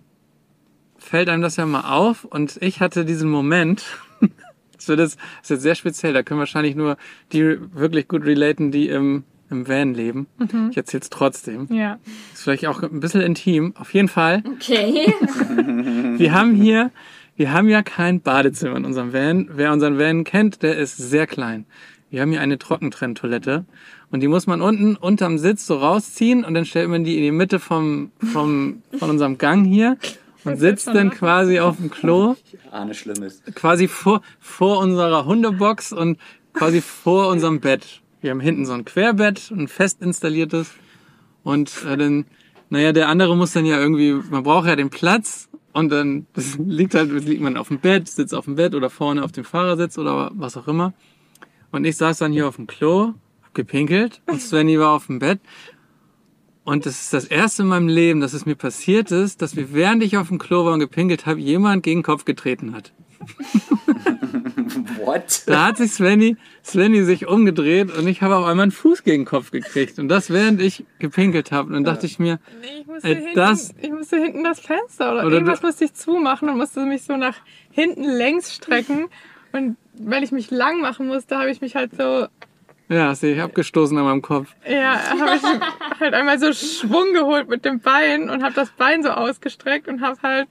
[SPEAKER 2] fällt einem das ja mal auf und ich hatte diesen Moment, das wird jetzt, das ist jetzt sehr speziell, da können wahrscheinlich nur die wirklich gut relaten, die im, im Van leben. Ich erzähle es trotzdem.
[SPEAKER 3] Ja.
[SPEAKER 2] Ist vielleicht auch ein bisschen intim. Auf jeden Fall.
[SPEAKER 5] Okay.
[SPEAKER 2] Wir haben hier, wir haben ja kein Badezimmer in unserem Van. Wer unseren Van kennt, der ist sehr klein. Wir haben hier eine Trockentrenntoilette und die muss man unten unterm Sitz so rausziehen und dann stellt man die in die Mitte vom, vom, von unserem Gang hier und sitzt dann quasi auf dem Klo,
[SPEAKER 4] Ahne Schlimmes.
[SPEAKER 2] quasi vor, vor unserer Hundebox und quasi vor unserem Bett. Wir haben hinten so ein Querbett, ein fest installiertes und äh, dann, naja, der andere muss dann ja irgendwie, man braucht ja den Platz und dann liegt halt, liegt man auf dem Bett, sitzt auf dem Bett oder vorne auf dem Fahrersitz oder was auch immer. Und ich saß dann hier auf dem Klo, hab gepinkelt und Svenny war auf dem Bett. Und das ist das erste in meinem Leben, dass es mir passiert ist, dass mir, während ich auf dem Klo war und gepinkelt habe, jemand gegen den Kopf getreten hat.
[SPEAKER 4] What?
[SPEAKER 2] Da hat sich Svenny, Svenny sich umgedreht und ich habe auf einmal einen Fuß gegen den Kopf gekriegt. Und das während ich gepinkelt habe. Und dann dachte ich mir,
[SPEAKER 3] Nee, ich musste,
[SPEAKER 2] Äh,
[SPEAKER 3] hinten,
[SPEAKER 2] das-
[SPEAKER 3] ich musste hinten das Fenster oder,
[SPEAKER 2] Oder
[SPEAKER 3] irgendwas
[SPEAKER 2] du-
[SPEAKER 3] musste ich zumachen und musste mich so nach hinten längs strecken. Und weil ich mich lang machen musste, habe ich mich halt so,
[SPEAKER 2] ja, sehe ich abgestoßen an meinem Kopf.
[SPEAKER 3] ja, habe ich halt einmal so Schwung geholt mit dem Bein und habe das Bein so ausgestreckt und habe halt,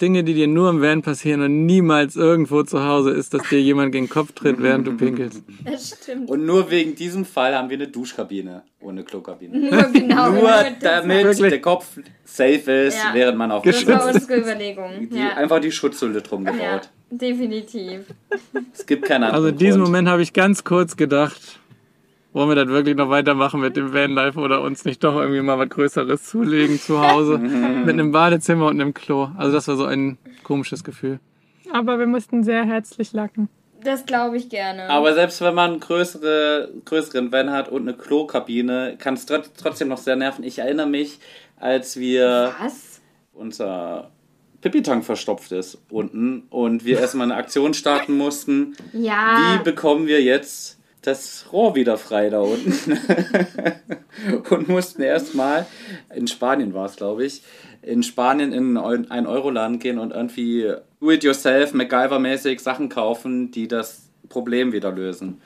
[SPEAKER 2] Dinge, die dir nur im Van passieren und niemals irgendwo zu Hause ist, dass dir jemand gegen den Kopf tritt, während du pinkelst.
[SPEAKER 5] Das stimmt.
[SPEAKER 4] Und nur wegen diesem Fall haben wir eine Duschkabine ohne Klokabine.
[SPEAKER 5] Nur genau.
[SPEAKER 4] Nur damit
[SPEAKER 2] Wirklich?
[SPEAKER 4] der Kopf safe ist,
[SPEAKER 5] Ja.
[SPEAKER 4] während man auf
[SPEAKER 5] Das war unsere Überlegung.
[SPEAKER 4] die,
[SPEAKER 5] Ja.
[SPEAKER 4] Einfach die Schutzhülle drum
[SPEAKER 5] ja,
[SPEAKER 4] gebaut.
[SPEAKER 5] Definitiv.
[SPEAKER 4] Es gibt keine andere.
[SPEAKER 2] Also in diesem Moment habe ich ganz kurz gedacht, wollen wir das wirklich noch weitermachen mit dem Vanlife oder uns nicht doch irgendwie mal was Größeres zulegen zu Hause mit einem Badezimmer und einem Klo. Also das war so ein komisches Gefühl.
[SPEAKER 3] aber wir mussten sehr herzlich lacken.
[SPEAKER 5] Das glaube ich gerne.
[SPEAKER 4] Aber selbst wenn man einen größere, größeren Van hat und eine Klokabine, kann es trot- trotzdem noch sehr nerven. Ich erinnere mich, als wir
[SPEAKER 5] Was?
[SPEAKER 4] unser Pipi-Tank verstopft ist unten und wir erstmal eine Aktion starten mussten.
[SPEAKER 5] Ja.
[SPEAKER 4] Wie bekommen wir jetzt das Rohr wieder frei da unten? und mussten erstmal, in Spanien war es, glaube ich, in Spanien in einen Euroladen gehen und irgendwie do-it-yourself, MacGyver-mäßig Sachen kaufen, die das Problem wieder lösen.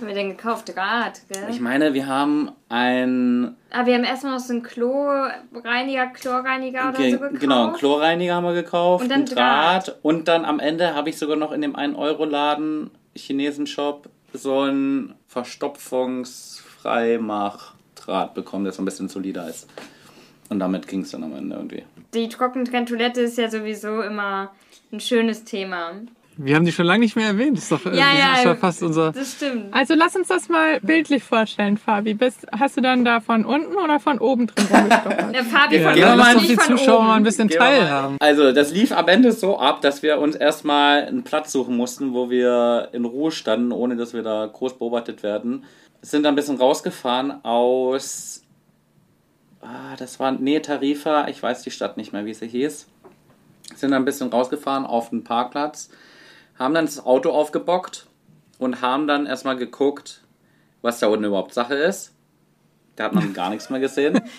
[SPEAKER 5] Was haben wir denn gekauft? Rad, gell?
[SPEAKER 4] Ich meine, wir haben ein
[SPEAKER 5] Aber wir haben erstmal noch so einen Kloreiniger, Chlorreiniger oder
[SPEAKER 4] Ge
[SPEAKER 5] so gekauft.
[SPEAKER 4] genau, einen Chlorreiniger haben wir gekauft,
[SPEAKER 5] Und dann
[SPEAKER 4] einen Draht. und dann am Ende habe ich sogar noch in dem 1-Euro-Laden, Chinesen-Shop, so einen Verstopfungsfreimach-Draht bekommen, der so ein bisschen solider ist. Und damit ging es dann am Ende irgendwie.
[SPEAKER 5] Die Trockentrenntoilette ist ja sowieso immer ein schönes Thema.
[SPEAKER 2] Wir haben die schon lange nicht mehr erwähnt. Das ist doch äh,
[SPEAKER 5] Ja,
[SPEAKER 2] das
[SPEAKER 5] ja,
[SPEAKER 2] ist ja fast unser.
[SPEAKER 5] Das stimmt.
[SPEAKER 3] Also lass uns das mal bildlich vorstellen, Fabi. Bist, hast du dann da von unten oder von oben drin rumgestochert?
[SPEAKER 5] Der Fabi
[SPEAKER 2] Ja,
[SPEAKER 5] von
[SPEAKER 2] dann
[SPEAKER 4] mal
[SPEAKER 2] die Zuschauer mal ein bisschen
[SPEAKER 4] Gehen
[SPEAKER 2] teilhaben.
[SPEAKER 4] Also, das lief am Ende so ab, dass wir uns erstmal einen Platz suchen mussten, wo wir in Ruhe standen, ohne dass wir da groß beobachtet werden. Sind dann ein bisschen rausgefahren aus. Ah, das war. Nee, Tarifa, ich weiß die Stadt nicht mehr, wie sie hieß. Sind dann ein bisschen rausgefahren auf den Parkplatz, haben dann das Auto aufgebockt und haben dann erstmal geguckt, was da unten überhaupt Sache ist. Da hat man gar nichts mehr gesehen.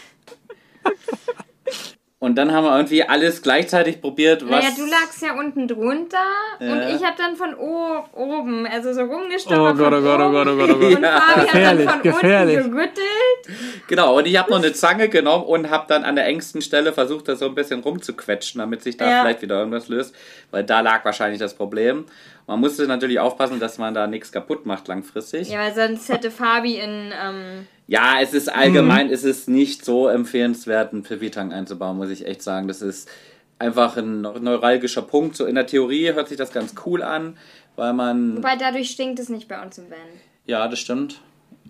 [SPEAKER 4] Und dann haben wir irgendwie alles gleichzeitig probiert, was.
[SPEAKER 5] Naja, du lagst ja unten drunter
[SPEAKER 4] Ja.
[SPEAKER 5] und ich habe dann von oben, also so
[SPEAKER 2] Oh
[SPEAKER 5] rumgestochert.
[SPEAKER 2] Gott, oh Gott, oh. Gott, oh Gott, oh Gott.
[SPEAKER 5] Und Fabi
[SPEAKER 2] Gefährlich,
[SPEAKER 5] hat dann von
[SPEAKER 2] gefährlich.
[SPEAKER 5] unten gerüttelt.
[SPEAKER 4] Genau, und ich habe noch eine Zange genommen und habe dann an der engsten Stelle versucht, das so ein bisschen rumzuquetschen, damit sich da
[SPEAKER 5] Ja.
[SPEAKER 4] vielleicht wieder irgendwas löst, weil da lag wahrscheinlich das Problem. Man musste natürlich aufpassen, dass man da nichts kaputt macht langfristig.
[SPEAKER 5] Ja, weil sonst hätte Fabi in, ähm,
[SPEAKER 4] Ja, es ist allgemein,
[SPEAKER 2] Mhm.
[SPEAKER 4] es ist nicht so empfehlenswert, einen Pipi-Tank einzubauen, muss ich echt sagen. Das ist einfach ein neuralgischer Punkt. So in der Theorie hört sich das ganz cool an, weil man,
[SPEAKER 5] wobei dadurch stinkt es nicht bei uns im Van.
[SPEAKER 4] ja, das stimmt.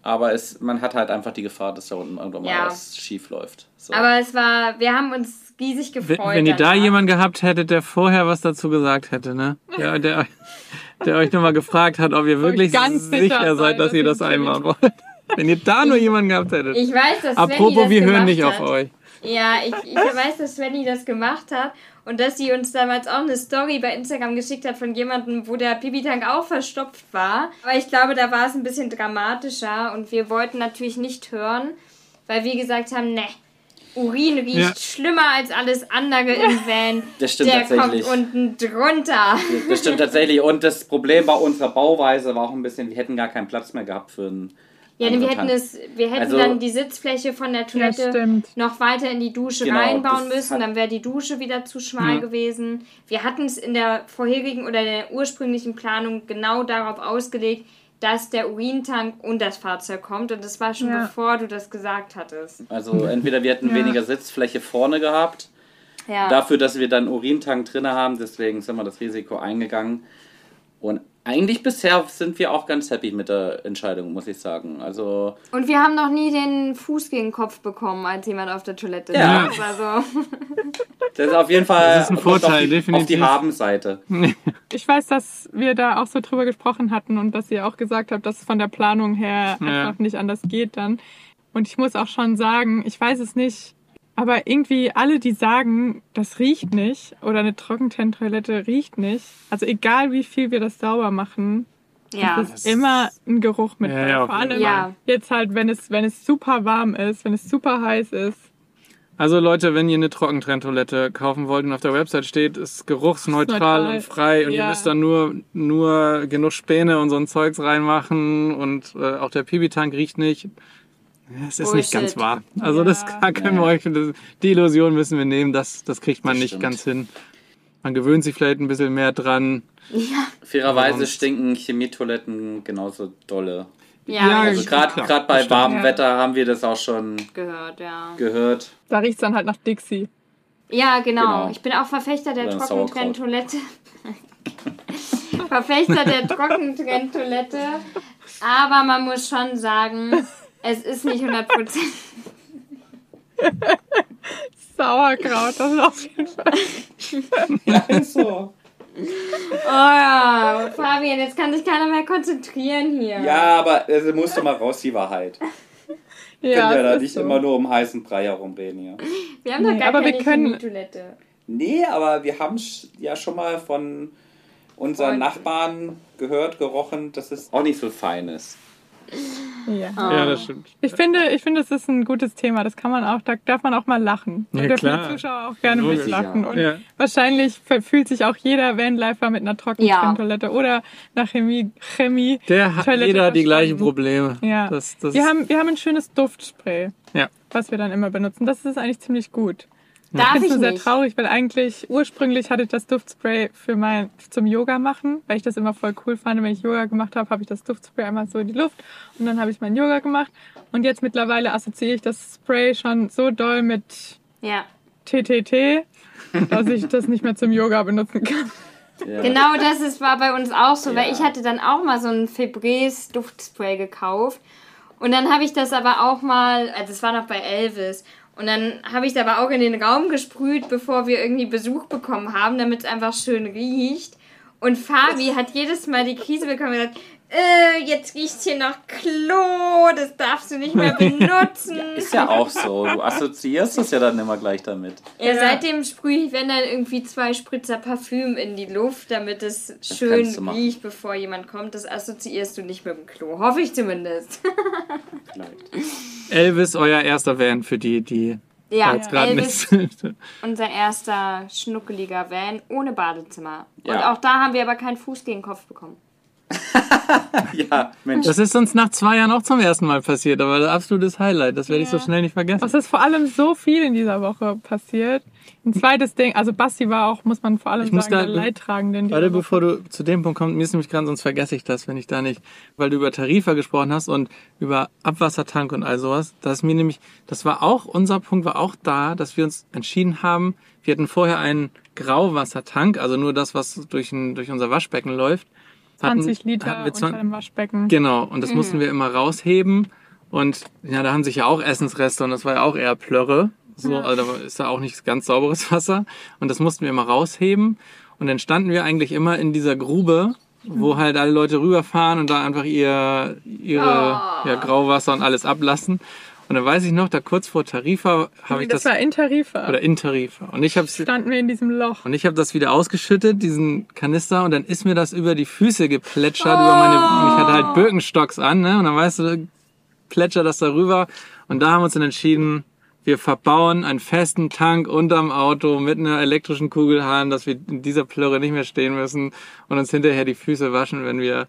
[SPEAKER 4] Aber es, man hat halt einfach die Gefahr, dass da unten irgendwann mal
[SPEAKER 5] Ja.
[SPEAKER 4] was schief läuft. So.
[SPEAKER 5] Aber es war, wir haben uns riesig
[SPEAKER 2] Wenn,
[SPEAKER 5] gefreut.
[SPEAKER 2] wenn ihr da jemanden gehabt hättet, der vorher was dazu gesagt hätte, ne? Der, der, der euch nochmal gefragt hat, ob ihr wirklich
[SPEAKER 3] ganz
[SPEAKER 2] sicher,
[SPEAKER 3] sicher
[SPEAKER 2] seid, dass
[SPEAKER 3] dass
[SPEAKER 2] ihr das einbauen wollt. Wenn ihr da nur jemanden gehabt hättet.
[SPEAKER 5] Ich weiß, dass Svenny
[SPEAKER 2] Apropos,
[SPEAKER 5] das
[SPEAKER 2] wir hören nicht
[SPEAKER 5] hat.
[SPEAKER 2] auf euch.
[SPEAKER 5] Ja, ich, ich weiß, dass Svenny das gemacht hat und dass sie uns damals auch eine Story bei Instagram geschickt hat von jemandem, wo der Pipi-Tank auch verstopft war. Aber ich glaube, da war es ein bisschen dramatischer und wir wollten natürlich nicht hören, weil wir gesagt haben, ne, Urin riecht
[SPEAKER 2] Ja.
[SPEAKER 5] schlimmer als alles andere im Van.
[SPEAKER 4] Das stimmt
[SPEAKER 5] der
[SPEAKER 4] tatsächlich.
[SPEAKER 5] kommt unten drunter.
[SPEAKER 4] Das stimmt tatsächlich. Und das Problem bei unserer Bauweise war auch ein bisschen, wir hätten gar keinen Platz mehr gehabt für einen.
[SPEAKER 5] Ja, denn wir hätten es, wir hätten
[SPEAKER 4] Also-
[SPEAKER 5] dann die Sitzfläche von der
[SPEAKER 3] Ja,
[SPEAKER 5] Toilette
[SPEAKER 3] stimmt.
[SPEAKER 5] noch weiter in die Dusche
[SPEAKER 4] Genau,
[SPEAKER 5] reinbauen müssen,
[SPEAKER 4] hat-
[SPEAKER 5] dann wäre die Dusche wieder zu schmal
[SPEAKER 2] Ja.
[SPEAKER 5] gewesen. Wir hatten es in der vorherigen oder der ursprünglichen Planung genau darauf ausgelegt, dass der Urintank und das Fahrzeug kommt und das war schon
[SPEAKER 3] Ja.
[SPEAKER 5] bevor du das gesagt hattest.
[SPEAKER 4] Also entweder wir hätten
[SPEAKER 3] Ja.
[SPEAKER 4] weniger Sitzfläche vorne gehabt,
[SPEAKER 5] Ja.
[SPEAKER 4] dafür, dass wir dann Urintank drin haben, deswegen sind wir das Risiko eingegangen. Und eigentlich bisher sind wir auch ganz happy mit der Entscheidung, muss ich sagen. Also
[SPEAKER 5] Und wir haben noch nie den Fuß gegen den Kopf bekommen, als jemand auf der Toilette
[SPEAKER 4] Ja.
[SPEAKER 5] saß. Also,
[SPEAKER 4] das ist auf jeden Fall
[SPEAKER 2] Das ist ein
[SPEAKER 4] kommt auf
[SPEAKER 2] Vorteil,
[SPEAKER 4] die, Auf
[SPEAKER 2] definitiv.
[SPEAKER 4] die Habenseite.
[SPEAKER 3] Ich weiß, dass wir da auch so drüber gesprochen hatten und dass ihr auch gesagt habt, dass es von der Planung her
[SPEAKER 2] Ja.
[SPEAKER 3] einfach nicht anders geht dann. Und ich muss auch schon sagen, ich weiß es nicht, aber irgendwie alle, die sagen, das riecht nicht oder eine Trockentrenntoilette riecht nicht, also egal wie viel wir das sauber machen,
[SPEAKER 5] ja.
[SPEAKER 3] es ist immer ein Geruch mit.
[SPEAKER 2] Ja, ja,
[SPEAKER 3] Vor allem
[SPEAKER 5] Fall.
[SPEAKER 3] jetzt halt, wenn es, wenn es super warm ist, wenn es super heiß ist.
[SPEAKER 2] Also Leute, wenn ihr eine Trockentrenntoilette kaufen wollt und auf der Website steht, ist geruchsneutral
[SPEAKER 3] Neutral.
[SPEAKER 2] und frei und ihr
[SPEAKER 3] Ja.
[SPEAKER 2] müsst dann nur, nur genug Späne und so ein Zeugs reinmachen und äh, auch der Pibi-Tank riecht nicht. Es ist nicht ganz wahr. Also das
[SPEAKER 3] Ja.
[SPEAKER 2] da können wir euch, das, die Illusion müssen wir nehmen, das, das kriegt man
[SPEAKER 4] Das
[SPEAKER 2] nicht
[SPEAKER 4] stimmt.
[SPEAKER 2] ganz hin. Man gewöhnt sich vielleicht ein bisschen mehr dran.
[SPEAKER 4] Fairerweise
[SPEAKER 2] Sonst-
[SPEAKER 4] stinken Chemietoiletten genauso dolle.
[SPEAKER 5] Ja,
[SPEAKER 2] Ja,
[SPEAKER 4] Also gerade bei
[SPEAKER 2] das
[SPEAKER 4] warmem
[SPEAKER 3] Ja.
[SPEAKER 4] Wetter haben wir das auch schon
[SPEAKER 5] gehört, ja.
[SPEAKER 4] gehört.
[SPEAKER 3] Da riecht es dann halt nach Dixie.
[SPEAKER 5] Ja, genau.
[SPEAKER 4] Genau.
[SPEAKER 5] Ich bin auch Verfechter der Trockentrenntoilette. Verfechter der Trockentrenntoilette. Aber man muss schon sagen, es ist nicht 100%.
[SPEAKER 3] Sauerkraut, das ist auf jeden Fall.
[SPEAKER 4] so.
[SPEAKER 5] Oh ja, Fabian, jetzt kann sich keiner mehr konzentrieren hier.
[SPEAKER 4] Ja, aber es muss doch mal raus, die Wahrheit.
[SPEAKER 3] Ja,
[SPEAKER 4] können wir da
[SPEAKER 3] ist
[SPEAKER 4] nicht
[SPEAKER 3] so.
[SPEAKER 4] immer nur um heißen Brei herumreden hier.
[SPEAKER 5] Wir haben doch
[SPEAKER 3] Nee,
[SPEAKER 5] gar
[SPEAKER 3] aber wir
[SPEAKER 5] keine
[SPEAKER 3] können-
[SPEAKER 5] Chemietoilette.
[SPEAKER 4] Nee, aber wir haben ja schon mal von unseren
[SPEAKER 5] Freund.
[SPEAKER 4] Nachbarn gehört, gerochen, dass es auch nicht so fein ist.
[SPEAKER 3] Ja.
[SPEAKER 5] Ah.
[SPEAKER 2] Ja, das stimmt.
[SPEAKER 3] Ich finde, ich finde, es ist ein gutes Thema. Das kann man auch, da darf man auch mal lachen. Da
[SPEAKER 2] Ja,
[SPEAKER 3] dürfen
[SPEAKER 2] klar.
[SPEAKER 3] die Zuschauer auch gerne
[SPEAKER 2] Logisch.
[SPEAKER 3] mitlachen.
[SPEAKER 4] Ja.
[SPEAKER 3] Und
[SPEAKER 2] Ja.
[SPEAKER 3] wahrscheinlich fühlt sich auch jeder Vanlifer mit einer Trockentrenntoilette oder nach Chemie, Chemie
[SPEAKER 2] Der hat
[SPEAKER 3] Toilette
[SPEAKER 2] jeder die gleichen. Probleme.
[SPEAKER 3] Ja.
[SPEAKER 2] Das, das
[SPEAKER 3] Wir haben, wir haben ein schönes Duftspray,
[SPEAKER 2] ja.
[SPEAKER 3] was wir dann immer benutzen. Das ist eigentlich ziemlich gut.
[SPEAKER 5] Darf
[SPEAKER 3] Ich
[SPEAKER 5] ich
[SPEAKER 3] bin nur sehr
[SPEAKER 5] nicht.
[SPEAKER 3] traurig, weil eigentlich ursprünglich hatte ich das Duftspray für mein zum Yoga machen, weil ich das immer voll cool fand. Wenn ich Yoga gemacht habe, habe ich das Duftspray einmal so in die Luft und dann habe ich mein Yoga gemacht. Und jetzt mittlerweile assoziiere ich das Spray schon so doll mit
[SPEAKER 5] Ja.
[SPEAKER 3] TTT, dass ich das nicht mehr zum Yoga benutzen kann.
[SPEAKER 4] Ja.
[SPEAKER 5] Genau das ist, war bei uns auch so, weil ich hatte dann auch mal so ein Febreze Duftspray gekauft. Und dann habe ich das aber auch mal, also das war noch bei Elvis. Und dann habe ich es aber auch in den Raum gesprüht, bevor wir irgendwie Besuch bekommen haben, damit es einfach schön riecht. Und Fabi hat jedes Mal die Krise bekommen und gesagt, äh, jetzt riecht's hier nach Klo, das darfst du nicht mehr benutzen.
[SPEAKER 4] Ist ja auch so. Du assoziierst es ja dann immer gleich damit.
[SPEAKER 5] Ja, seitdem sprühe ich, wenn dann irgendwie zwei Spritzer Parfüm in die Luft, damit es schön
[SPEAKER 4] du machen.
[SPEAKER 5] riecht, bevor jemand kommt. Das assoziierst du nicht mit dem Klo. Hoffe ich zumindest.
[SPEAKER 4] Vielleicht.
[SPEAKER 2] Elvis, euer erster Van für die, die
[SPEAKER 5] Ja,
[SPEAKER 2] jetzt gerade
[SPEAKER 5] Elvis,
[SPEAKER 2] nicht.
[SPEAKER 5] unser erster schnuckeliger Van ohne Badezimmer. Und
[SPEAKER 4] Ja.
[SPEAKER 5] auch da haben wir aber keinen Fuß gegen den Kopf bekommen.
[SPEAKER 4] Ja, Mensch.
[SPEAKER 2] Das ist uns nach zwei Jahren auch zum ersten Mal passiert, aber ein absolutes Highlight. Das werde ich so schnell nicht vergessen.
[SPEAKER 3] Es ist vor allem so viel in dieser Woche passiert. Ein zweites Ding, also Basti war auch, muss man vor allem
[SPEAKER 2] Ich muss
[SPEAKER 3] sagen,
[SPEAKER 2] da-
[SPEAKER 3] der Leidtragende
[SPEAKER 2] Warte, bevor du zu dem Punkt kommst, mir ist nämlich gerade, sonst vergesse ich das, wenn ich da nicht, weil du über Tarifa gesprochen hast und über Abwassertank und all sowas. Das ist mir nämlich, das war auch, unser Punkt war auch da, dass wir uns entschieden haben, wir hatten vorher einen Grauwassertank, also nur das, was durch, ein, durch unser Waschbecken läuft. Hatten-
[SPEAKER 3] 20 Liter
[SPEAKER 2] hatten wir
[SPEAKER 3] unter dem Waschbecken.
[SPEAKER 2] Genau, und das mussten wir immer rausheben. Und ja, da haben sich ja auch Essensreste und das war ja auch eher Plörre. So, also da ist ja auch nicht ganz sauberes Wasser. Und das mussten wir immer rausheben. Und dann standen wir eigentlich immer in dieser Grube, wo halt alle Leute rüberfahren und da einfach ihr, ihre ja, Grauwasser und alles ablassen. Und dann weiß ich noch, da kurz vor Tarifa habe ich
[SPEAKER 3] das,
[SPEAKER 2] das,
[SPEAKER 3] war in Tarifa.
[SPEAKER 2] oder in Tarifa. Und ich habe
[SPEAKER 3] Standen wir in diesem Loch.
[SPEAKER 2] und ich habe das wieder ausgeschüttet, diesen Kanister, und dann ist mir das über die Füße geplätschert, über meine, ich hatte halt Birkenstocks an, ne? Und dann weißt du, plätschert das darüber. Und da haben wir uns dann entschieden, wir verbauen einen festen Tank unterm Auto mit einer elektrischen Kugelhahn, dass wir in dieser Plörre nicht mehr stehen müssen und uns hinterher die Füße waschen, wenn wir,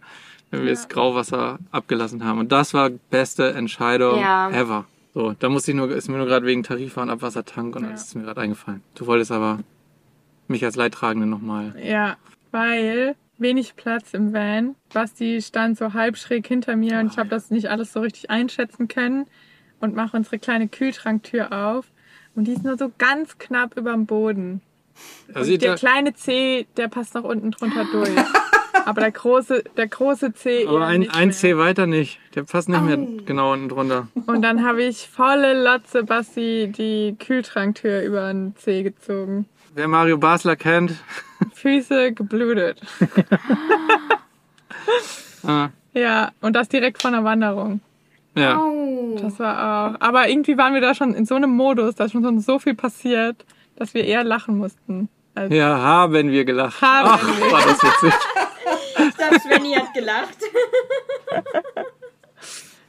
[SPEAKER 2] wenn wir das Grauwasser abgelassen haben. Und das war beste Entscheidung
[SPEAKER 5] Ja.
[SPEAKER 2] ever. So, da musste ich nur, ist mir nur gerade wegen Tarifa und Abwassertank und alles ist mir gerade eingefallen. Du wolltest aber mich als Leidtragende nochmal.
[SPEAKER 3] Ja, weil wenig Platz im Van. Basti stand so halb schräg hinter mir und ich habe das nicht alles so richtig einschätzen können und mache unsere kleine Kühltranktür auf und die ist nur so ganz knapp überm Boden.
[SPEAKER 2] Also
[SPEAKER 3] der, kleine C, der passt noch unten drunter durch. Aber der große, der große C.
[SPEAKER 2] aber ein, ein
[SPEAKER 3] mehr.
[SPEAKER 2] C weiter nicht. Der passt nicht mehr
[SPEAKER 5] Oh.
[SPEAKER 2] genau unten drunter.
[SPEAKER 3] Und dann habe ich volle Lotze Basti die Kühltranktür über den C gezogen.
[SPEAKER 2] Wer Mario Basler kennt,
[SPEAKER 3] Füße geblutet.
[SPEAKER 2] ah,
[SPEAKER 3] Ja, und das direkt von der Wanderung.
[SPEAKER 2] ja.
[SPEAKER 5] Oh.
[SPEAKER 3] Das war auch. Aber irgendwie waren wir da schon in so einem Modus, da ist schon so viel passiert, dass wir eher lachen mussten. Also,
[SPEAKER 2] Ja, haben wir gelacht.
[SPEAKER 3] Haben
[SPEAKER 2] Ach,
[SPEAKER 3] wir.
[SPEAKER 2] war das witzig.
[SPEAKER 5] Ich glaube, Svenny hat gelacht.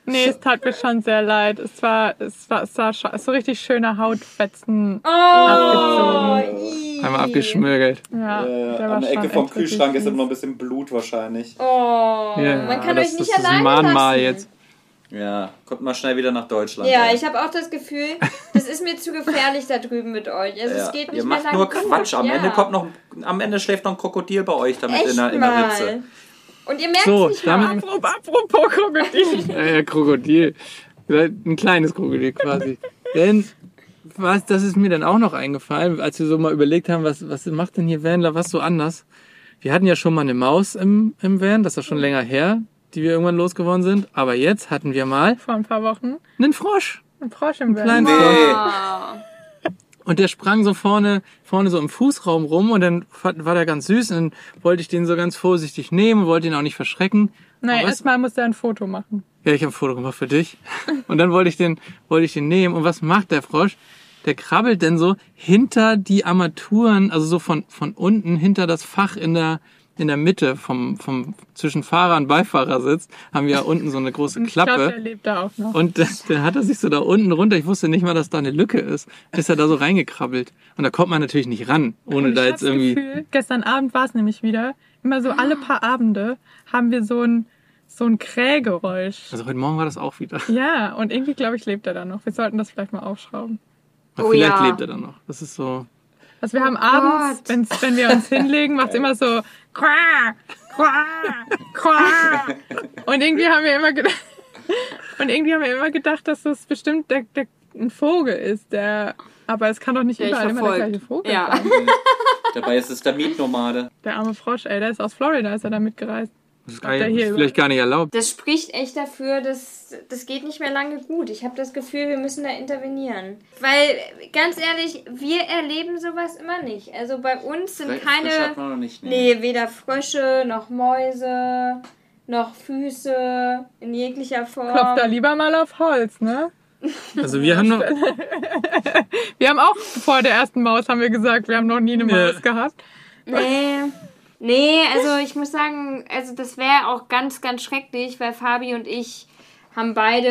[SPEAKER 3] Nee, es tat mir schon sehr leid. Es war, es war, es war schon, so richtig schöne Hautfetzen
[SPEAKER 5] Oh,
[SPEAKER 3] abgezogen.
[SPEAKER 2] Einmal abgeschmürgelt.
[SPEAKER 3] Ja,
[SPEAKER 4] Äh, an der Ecke vom Kühlschrank ist immer noch ein bisschen Blut wahrscheinlich.
[SPEAKER 5] Oh,
[SPEAKER 2] Ja,
[SPEAKER 5] man kann euch nicht
[SPEAKER 2] das ist
[SPEAKER 5] alleine
[SPEAKER 2] ein Mahnmal
[SPEAKER 5] lassen.
[SPEAKER 2] jetzt.
[SPEAKER 4] Ja, kommt mal schnell wieder nach Deutschland.
[SPEAKER 5] Ja,
[SPEAKER 4] ey.
[SPEAKER 5] ich habe auch das Gefühl, das ist mir zu gefährlich da drüben mit euch. Also
[SPEAKER 4] Ja.
[SPEAKER 5] es geht nicht
[SPEAKER 4] Ihr
[SPEAKER 5] mehr
[SPEAKER 4] macht
[SPEAKER 5] lang
[SPEAKER 4] nur
[SPEAKER 5] gut.
[SPEAKER 4] Quatsch. Am
[SPEAKER 5] ja.
[SPEAKER 4] Ende kommt noch, am Ende schläft noch ein Krokodil bei euch damit
[SPEAKER 5] Echt
[SPEAKER 4] in der, in der
[SPEAKER 5] mal.
[SPEAKER 4] Ritze.
[SPEAKER 5] Und ihr merkt
[SPEAKER 2] So,
[SPEAKER 5] nicht
[SPEAKER 2] damit-
[SPEAKER 5] mal.
[SPEAKER 3] Apropos, apropos Krokodil.
[SPEAKER 2] Äh, Krokodil. Ein kleines Krokodil quasi. Denn, was, das ist mir dann auch noch eingefallen, als wir so mal überlegt haben, was, was macht denn hier Vanler, was so anders? Wir hatten ja schon mal eine Maus im, im Van, das ist schon länger her, die wir irgendwann losgeworden sind. Aber jetzt hatten wir mal
[SPEAKER 3] Vor ein paar Wochen.
[SPEAKER 2] einen Frosch.
[SPEAKER 3] Ein Frosch im Van.
[SPEAKER 2] kleinen
[SPEAKER 4] Nee.
[SPEAKER 5] Oh.
[SPEAKER 2] Und der sprang so vorne, vorne so im Fußraum rum und dann war der ganz süß und dann wollte ich den so ganz vorsichtig nehmen, wollte ihn auch nicht verschrecken.
[SPEAKER 3] Naja, erstmal musste er ein Foto machen.
[SPEAKER 2] Ja, ich habe ein Foto gemacht für dich. Und dann wollte ich den, wollte ich den nehmen. Und was macht der Frosch? Der krabbelt denn so hinter die Armaturen, also so von, von unten hinter das Fach in der, in der Mitte vom, vom, zwischen Fahrer und Beifahrersitz, haben wir ja unten so eine große
[SPEAKER 3] Ich glaube, der
[SPEAKER 2] Klappe.
[SPEAKER 3] lebt da auch noch.
[SPEAKER 2] Und dann- dann hat er sich so da unten runter, ich wusste nicht mal, dass da eine Lücke ist, ist er da so reingekrabbelt. Und da kommt man natürlich nicht ran, ohne
[SPEAKER 3] Und
[SPEAKER 2] da
[SPEAKER 3] ich
[SPEAKER 2] jetzt
[SPEAKER 3] hab das
[SPEAKER 2] irgendwie.
[SPEAKER 3] Gefühl, gestern Abend war es nämlich wieder. Immer so alle paar Abende haben wir so ein, so ein Krähgeräusch.
[SPEAKER 2] Also heute Morgen war das auch wieder.
[SPEAKER 3] Ja, und irgendwie glaube ich, lebt er da noch. Wir sollten das vielleicht mal aufschrauben.
[SPEAKER 5] Oh
[SPEAKER 2] vielleicht
[SPEAKER 5] ja.
[SPEAKER 2] lebt er dann noch. Das ist so.
[SPEAKER 3] Also wir haben
[SPEAKER 5] Gott.
[SPEAKER 3] abends, wenn wir uns hinlegen, macht's immer so Quah, Quah, Quah. Und irgendwie haben wir immer gedacht, und irgendwie haben wir immer gedacht, dass das bestimmt der, der, ein Vogel ist, der, aber es kann doch nicht
[SPEAKER 5] Der
[SPEAKER 3] überall immer der gleiche Vogel
[SPEAKER 5] Ja.
[SPEAKER 3] sein.
[SPEAKER 4] Dabei ist es der Mietnomade.
[SPEAKER 3] Der arme Frosch, ey, der ist aus Florida, ist er da mitgereist.
[SPEAKER 2] Das ist, vielleicht gar nicht erlaubt.
[SPEAKER 5] Das spricht echt dafür, dass das geht nicht mehr lange gut. Ich habe das Gefühl, wir müssen da intervenieren. Weil, ganz ehrlich, wir erleben sowas immer nicht. Also bei uns sind
[SPEAKER 4] Frisch
[SPEAKER 5] keine.
[SPEAKER 4] hat man noch nicht. Nee.
[SPEAKER 5] Nee, weder Frösche noch Mäuse noch Füße in jeglicher Form.
[SPEAKER 3] Klopft da lieber mal auf Holz, ne?
[SPEAKER 2] Also wir haben noch,
[SPEAKER 3] Wir haben auch vor der ersten Maus haben wir gesagt, wir haben noch nie eine. Maus gehabt.
[SPEAKER 5] Nee. Nee, also ich muss sagen, also das wäre auch ganz, ganz schrecklich, weil Fabi und ich haben beide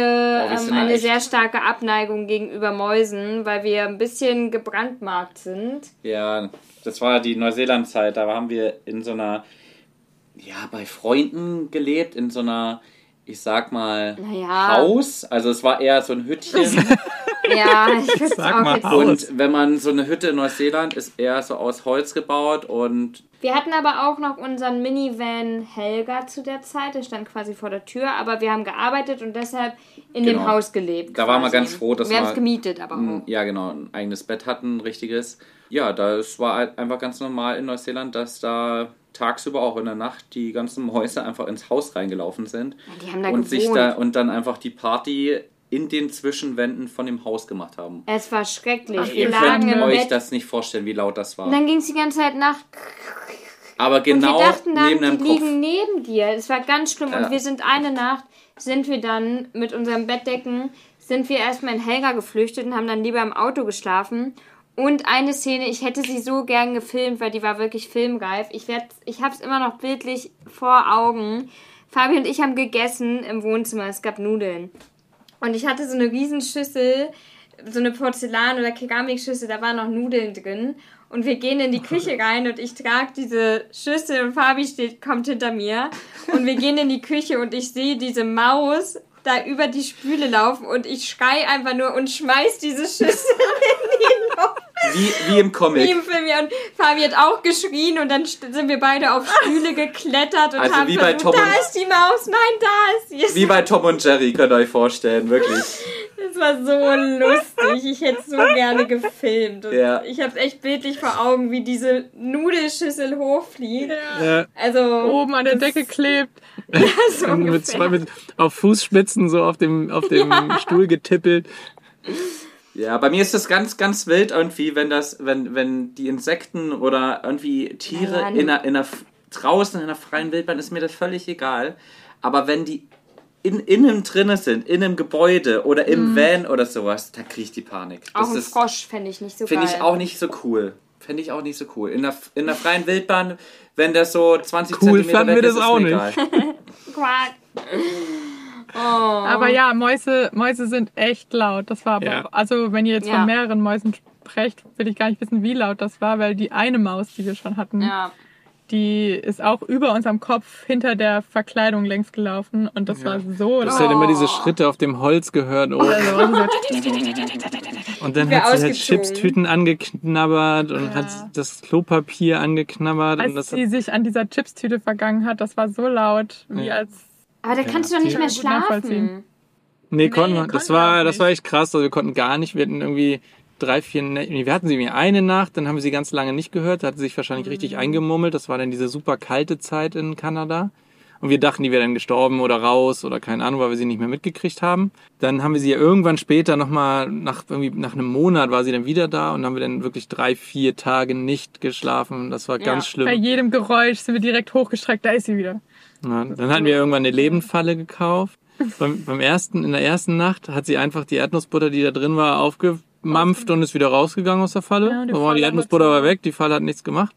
[SPEAKER 4] Oh,
[SPEAKER 5] ähm, eine
[SPEAKER 4] echt-
[SPEAKER 5] sehr starke Abneigung gegenüber Mäusen, weil wir ein bisschen gebrandmarkt sind.
[SPEAKER 4] Ja, das war die Neuseeland-Zeit. Da haben wir in so einer, ja, bei Freunden gelebt, in so einer, ich sag mal,
[SPEAKER 5] Naja.
[SPEAKER 4] Haus. Also es war eher so ein Hüttchen.
[SPEAKER 5] Ja, ich würde
[SPEAKER 2] Sag
[SPEAKER 5] auch
[SPEAKER 2] mal
[SPEAKER 5] jetzt.
[SPEAKER 2] Haus.
[SPEAKER 4] Und wenn man so eine Hütte in Neuseeland ist eher so aus Holz gebaut und
[SPEAKER 5] Wir hatten aber auch noch unseren Minivan Helga zu der Zeit, der stand quasi vor der Tür, aber wir haben gearbeitet und deshalb in dem
[SPEAKER 4] Genau.
[SPEAKER 5] Haus gelebt.
[SPEAKER 4] Da waren wir
[SPEAKER 5] quasi.
[SPEAKER 4] ganz froh, dass
[SPEAKER 5] wir haben
[SPEAKER 4] wir-
[SPEAKER 5] es gemietet, aber auch.
[SPEAKER 4] ja genau, ein eigenes Bett hatten, ein richtiges. Ja, das war einfach ganz normal in Neuseeland, dass da tagsüber auch in der Nacht die ganzen Mäuse einfach ins Haus reingelaufen sind
[SPEAKER 5] Die haben da
[SPEAKER 4] und
[SPEAKER 5] gewohnt.
[SPEAKER 4] sich da und dann einfach die Party in den Zwischenwänden von dem Haus gemacht haben.
[SPEAKER 5] es war schrecklich.
[SPEAKER 3] Ach,
[SPEAKER 5] wir
[SPEAKER 4] Ihr
[SPEAKER 5] lagen
[SPEAKER 4] könnt
[SPEAKER 5] im
[SPEAKER 4] euch
[SPEAKER 5] Bett.
[SPEAKER 4] das nicht vorstellen, wie laut das war.
[SPEAKER 5] Und dann ging es die ganze Zeit nach.
[SPEAKER 4] Aber
[SPEAKER 5] Und
[SPEAKER 4] genau
[SPEAKER 5] wir dachten dann,
[SPEAKER 4] neben
[SPEAKER 5] die
[SPEAKER 4] dem Kopf.
[SPEAKER 5] liegen neben dir. Es war ganz schlimm.
[SPEAKER 4] Ja.
[SPEAKER 5] Und wir sind eine Nacht, sind wir dann mit unserem Bettdecken, sind wir erstmal in Helga geflüchtet und haben dann lieber im Auto geschlafen. Und eine Szene, ich hätte sie so gern gefilmt, weil die war wirklich filmreif. Ich, werd, ich habe es immer noch bildlich vor Augen. Fabi und ich haben gegessen im Wohnzimmer. Es gab Nudeln. Und ich hatte so eine Riesenschüssel, so eine Porzellan- oder Keramikschüssel, da waren noch Nudeln drin. Und wir gehen in die Küche rein und ich trage diese Schüssel und Fabi steht, kommt hinter mir. Und wir gehen in die Küche und ich sehe diese Maus da über die Spüle laufen und ich schrei einfach nur und schmeiß diese Schüssel in die Luft.
[SPEAKER 4] Wie, wie im
[SPEAKER 5] Wie
[SPEAKER 4] Comic.
[SPEAKER 5] im Film, ja. Und Fabi hat auch geschrien und dann sind wir beide auf Stühle geklettert und
[SPEAKER 4] Also
[SPEAKER 5] haben
[SPEAKER 4] wie bei
[SPEAKER 5] versucht,
[SPEAKER 4] Tom
[SPEAKER 5] da ist die Maus, nein, da ist sie.
[SPEAKER 4] Wie bei Tom und Jerry, könnt ihr euch vorstellen, wirklich.
[SPEAKER 5] Das war so lustig. Ich hätte so gerne gefilmt. Und
[SPEAKER 4] Ja.
[SPEAKER 5] Ich habe echt bildlich vor Augen, wie diese Nudelschüssel hochfliegt.
[SPEAKER 2] äh,
[SPEAKER 5] Also
[SPEAKER 3] Oben an der Decke klebt.
[SPEAKER 5] so
[SPEAKER 2] mit zwei, mit, auf Fußspitzen so auf dem, auf dem Stuhl getippelt.
[SPEAKER 4] Ja, bei mir ist das ganz, ganz wild irgendwie, wenn das, wenn, wenn die Insekten oder irgendwie Tiere
[SPEAKER 5] Ja, ja,
[SPEAKER 4] in einer, in einer, draußen in einer freien Wildbahn ist mir das völlig egal. Aber wenn die in, innen drinne sind, in einem Gebäude oder im Van oder sowas, da kriege ich die Panik.
[SPEAKER 5] Mhm. Auch
[SPEAKER 4] Das
[SPEAKER 5] ein
[SPEAKER 4] ist,
[SPEAKER 5] Frosch fände ich nicht so
[SPEAKER 4] finde
[SPEAKER 5] geil.
[SPEAKER 4] ich auch nicht so cool. Finde ich auch nicht so cool. In der, in der freien Wildbahn, wenn das so 20
[SPEAKER 2] Cool
[SPEAKER 4] Zentimeter weg ist,
[SPEAKER 2] das
[SPEAKER 4] ist
[SPEAKER 2] auch
[SPEAKER 4] mir
[SPEAKER 2] nicht.
[SPEAKER 4] egal.
[SPEAKER 5] Quack. Oh.
[SPEAKER 3] Aber ja, Mäuse, Mäuse sind echt laut. Das war aber
[SPEAKER 2] Ja.
[SPEAKER 3] auch, also wenn ihr jetzt
[SPEAKER 5] Ja.
[SPEAKER 3] von mehreren Mäusen sprecht, will ich gar nicht wissen, wie laut das war, weil die eine Maus, die wir schon hatten,
[SPEAKER 5] Ja.
[SPEAKER 3] Die ist auch über unserem Kopf hinter der Verkleidung längs gelaufen und das war so
[SPEAKER 2] Du hast
[SPEAKER 3] laut.
[SPEAKER 2] halt immer diese Schritte auf dem Holz gehört. Oh.
[SPEAKER 3] Also,
[SPEAKER 2] Und dann
[SPEAKER 5] Wir
[SPEAKER 2] hat sie halt. Chipstüten angeknabbert und hat das Klopapier angeknabbert. und
[SPEAKER 3] als
[SPEAKER 2] das
[SPEAKER 3] sie
[SPEAKER 2] hat,
[SPEAKER 3] sich an dieser Chipstüte vergangen hat, das war so laut, wie
[SPEAKER 2] Ja.
[SPEAKER 3] als
[SPEAKER 5] Aber da kannst du doch nicht mehr
[SPEAKER 3] Ja,
[SPEAKER 5] schlafen.
[SPEAKER 2] nee, konnten wir.
[SPEAKER 3] konnten
[SPEAKER 2] Das
[SPEAKER 3] wir
[SPEAKER 2] war, das war echt krass. Also wir konnten gar nicht. Wir hatten irgendwie drei, vier Nächte. Wir hatten sie mir eine Nacht, dann haben wir sie ganz lange nicht gehört. Da hat sie sich wahrscheinlich
[SPEAKER 3] Mhm.
[SPEAKER 2] richtig eingemummelt. Das war dann diese super kalte Zeit in Kanada. Und wir dachten, die wäre dann gestorben oder raus oder keine Ahnung, weil wir sie nicht mehr mitgekriegt haben. Dann haben wir sie ja irgendwann später nochmal, nach, irgendwie nach einem Monat war sie dann wieder da und haben wir dann wirklich drei, vier Tage nicht geschlafen. Das war ganz
[SPEAKER 5] Ja.
[SPEAKER 2] schlimm.
[SPEAKER 3] bei jedem Geräusch sind wir direkt hochgestreckt, da ist sie wieder.
[SPEAKER 2] Ja, dann hatten wir irgendwann eine Lebendfalle gekauft. beim, beim ersten, in der ersten Nacht hat sie einfach die Erdnussbutter, die da drin war, aufgemampft und ist wieder rausgegangen aus der Falle.
[SPEAKER 3] Ja, die Falle
[SPEAKER 2] die Erdnussbutter war weg, die Falle hat nichts gemacht.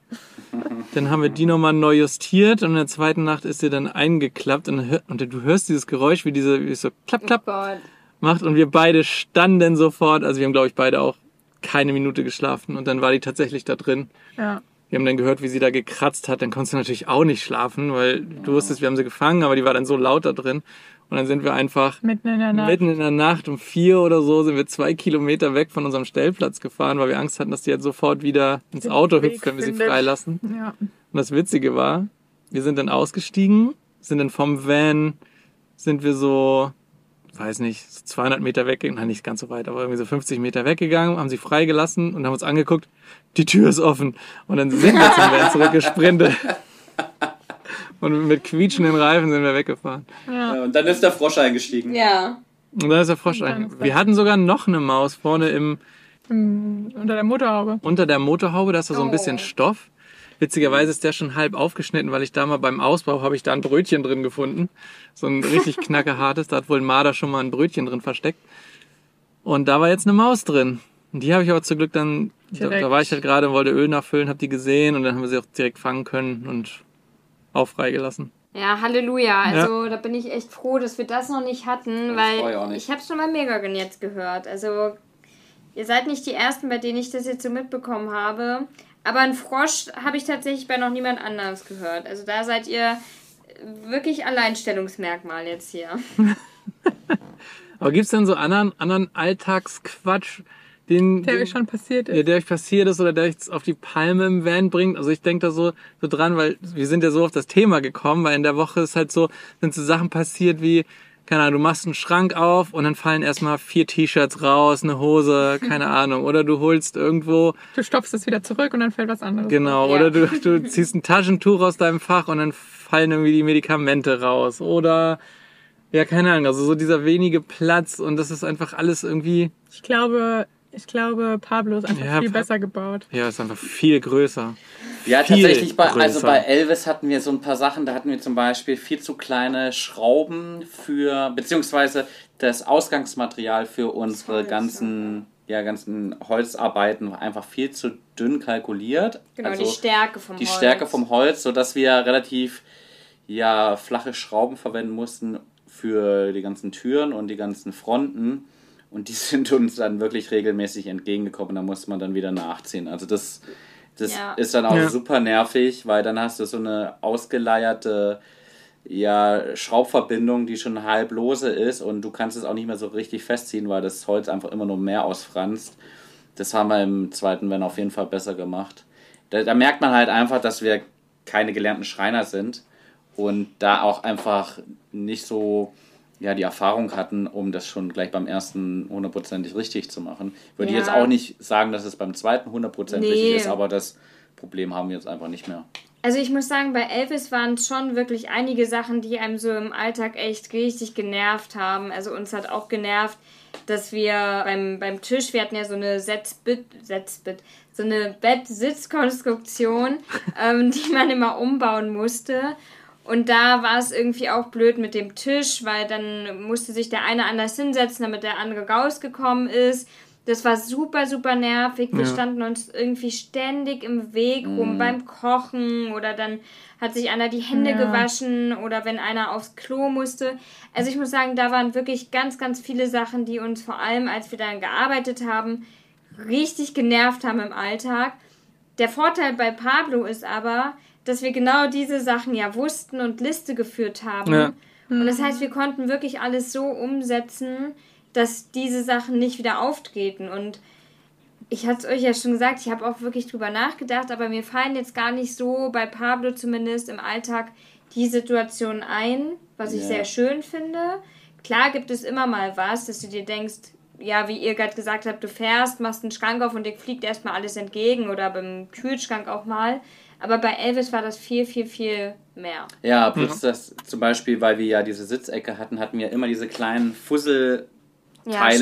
[SPEAKER 2] Dann haben wir die nochmal neu justiert und in der zweiten Nacht ist sie dann eingeklappt und, hör- und du hörst dieses Geräusch, wie diese, wie es so klapp, klapp
[SPEAKER 5] Gott.
[SPEAKER 2] macht und wir beide standen sofort, also wir haben glaube ich beide auch keine Minute geschlafen und dann war die tatsächlich da drin.
[SPEAKER 3] Ja.
[SPEAKER 2] Wir haben dann gehört, wie sie da gekratzt hat. Dann konntest du natürlich auch nicht schlafen, weil du wusstest, wir haben sie gefangen, aber die war dann so laut da drin. Und dann sind wir einfach
[SPEAKER 3] Mitten in der Nacht.
[SPEAKER 2] mitten in der Nacht um vier oder so sind wir zwei Kilometer weg von unserem Stellplatz gefahren, weil wir Angst hatten, dass die jetzt sofort wieder ins Auto hüpft, wenn wir sie freilassen.
[SPEAKER 3] Ja.
[SPEAKER 2] Und das Witzige war, wir sind dann ausgestiegen, sind dann vom Van, sind wir so weiß nicht, so 200 Meter weggegangen, nein, nicht ganz so weit, aber irgendwie so 50 Meter weggegangen, haben sie freigelassen und haben uns angeguckt, die Tür ist offen. Und dann sind wir zum Van zurückgesprintet. Und mit quietschenden Reifen sind wir weggefahren.
[SPEAKER 4] Ja, und dann ist der Frosch eingestiegen.
[SPEAKER 5] Ja.
[SPEAKER 2] Und dann ist der Frosch
[SPEAKER 3] dann
[SPEAKER 2] ein.
[SPEAKER 3] ist
[SPEAKER 2] Wir hatten sogar noch eine Maus vorne im,
[SPEAKER 3] Im, unter der Motorhaube.
[SPEAKER 2] unter der Motorhaube, da ist da so ein bisschen
[SPEAKER 5] Oh.
[SPEAKER 2] Stoff. Witzigerweise ist der schon halb aufgeschnitten, weil ich da mal beim Ausbau habe ich da ein Brötchen drin gefunden. So ein richtig knackehartes. Da hat wohl ein Marder schon mal ein Brötchen drin versteckt. Und da war jetzt eine Maus drin. Und die habe ich aber zum Glück dann, da, da war ich halt gerade und wollte Öl nachfüllen, habe die gesehen und dann haben wir sie auch direkt fangen können und auch freigelassen.
[SPEAKER 5] Ja, Halleluja. Also da bin ich echt froh, dass wir das noch nicht hatten,
[SPEAKER 4] Das ich
[SPEAKER 5] weil
[SPEAKER 4] nicht.
[SPEAKER 5] ich habe schon mal Megagen jetzt gehört. Also ihr seid nicht die Ersten, bei denen ich das jetzt so mitbekommen habe. Aber ein Frosch habe ich tatsächlich bei noch niemand anderes gehört. Also da seid ihr wirklich Alleinstellungsmerkmal jetzt hier.
[SPEAKER 2] Aber gibt's denn so anderen, anderen Alltagsquatsch, den,
[SPEAKER 3] Der euch schon passiert
[SPEAKER 2] ja,
[SPEAKER 3] ist.
[SPEAKER 2] der euch passiert ist oder der euch auf die Palme im Van bringt? Also ich denke da so, so dran, weil wir sind ja so auf das Thema gekommen, weil in der Woche ist halt so, sind so Sachen passiert wie, keine Ahnung, du machst einen Schrank auf und dann fallen erstmal vier T-Shirts raus, eine Hose, keine Ahnung. Oder du holst irgendwo,
[SPEAKER 3] Du stopfst es wieder zurück und dann fällt was anderes.
[SPEAKER 2] genau,
[SPEAKER 5] Ja.
[SPEAKER 2] oder du, du ziehst ein Taschentuch aus deinem Fach und dann fallen irgendwie die Medikamente raus. Oder, ja, keine Ahnung, also so dieser wenige Platz und das ist einfach alles irgendwie,
[SPEAKER 3] Ich glaube, ich glaube, Pablo ist einfach
[SPEAKER 2] Ja,
[SPEAKER 3] viel besser gebaut.
[SPEAKER 2] ja, ist einfach viel größer.
[SPEAKER 4] Ja,
[SPEAKER 2] Viel
[SPEAKER 4] tatsächlich, bei, also
[SPEAKER 2] größer.
[SPEAKER 4] bei Elvis hatten wir so ein paar Sachen, da hatten wir zum Beispiel viel zu kleine Schrauben für, beziehungsweise das Ausgangsmaterial für unsere
[SPEAKER 5] Holz,
[SPEAKER 4] ganzen, ja, ganzen Holzarbeiten war einfach viel zu dünn kalkuliert.
[SPEAKER 5] Genau,
[SPEAKER 4] also
[SPEAKER 5] die Stärke vom
[SPEAKER 4] die
[SPEAKER 5] Holz.
[SPEAKER 4] Stärke vom Holz, sodass wir relativ ja, flache Schrauben verwenden mussten für die ganzen Türen und die ganzen Fronten. Und die sind uns dann wirklich regelmäßig entgegengekommen. Da musste man dann wieder nachziehen. Also das, das
[SPEAKER 5] Ja.
[SPEAKER 4] ist dann auch
[SPEAKER 2] Ja.
[SPEAKER 4] super nervig, weil dann hast du so eine ausgeleierte ja, Schraubverbindung, die schon halb lose ist und du kannst es auch nicht mehr so richtig festziehen, weil das Holz einfach immer nur mehr ausfranst. Das haben wir im zweiten Wenn auf jeden Fall besser gemacht. Da, da merkt man halt einfach, dass wir keine gelernten Schreiner sind und da auch einfach nicht so ja, die Erfahrung hatten, um das schon gleich beim ersten hundertprozentig richtig zu machen. Ich würde
[SPEAKER 5] Ja.
[SPEAKER 4] jetzt auch nicht sagen, dass es beim zweiten hundertprozentig
[SPEAKER 5] Nee.
[SPEAKER 4] richtig ist, aber das Problem haben wir jetzt einfach nicht mehr.
[SPEAKER 5] Also ich muss sagen, bei Elvis waren es schon wirklich einige Sachen, die einem so im Alltag echt richtig genervt haben. Also uns hat auch genervt, dass wir beim, beim Tisch, wir hatten ja so eine Setzbit, Setzbit, so eine Bettsitzkonstruktion, ähm, die man immer umbauen musste. Und da war es irgendwie auch blöd mit dem Tisch, weil dann musste sich der eine anders hinsetzen, damit der andere rausgekommen ist. Das war super, super nervig. Wir
[SPEAKER 2] Ja.
[SPEAKER 5] standen uns irgendwie ständig im Weg rum beim Kochen oder dann hat sich einer die Hände
[SPEAKER 3] Ja.
[SPEAKER 5] gewaschen oder wenn einer aufs Klo musste. Also ich muss sagen, da waren wirklich ganz, ganz viele Sachen, die uns vor allem, als wir dann gearbeitet haben, richtig genervt haben im Alltag. Der Vorteil bei Pablo ist aber, dass wir genau diese Sachen ja wussten und Liste geführt haben.
[SPEAKER 2] Ja.
[SPEAKER 5] Und das heißt, wir konnten wirklich alles so umsetzen, dass diese Sachen nicht wieder auftreten. Und ich hatte es euch ja schon gesagt, ich habe auch wirklich drüber nachgedacht, aber mir fallen jetzt gar nicht so, bei Pablo zumindest im Alltag, die Situation ein, was ich
[SPEAKER 4] Ja.
[SPEAKER 5] sehr schön finde. Klar gibt es immer mal was, dass du dir denkst, ja, wie ihr gerade gesagt habt, du fährst, machst einen Schrank auf und dir fliegt erstmal alles entgegen oder beim Kühlschrank auch mal. Aber bei Elvis war das viel, viel, viel mehr.
[SPEAKER 4] Ja, plus das zum Beispiel, weil wir ja diese Sitzecke hatten, hatten wir immer diese kleinen Fusselteile,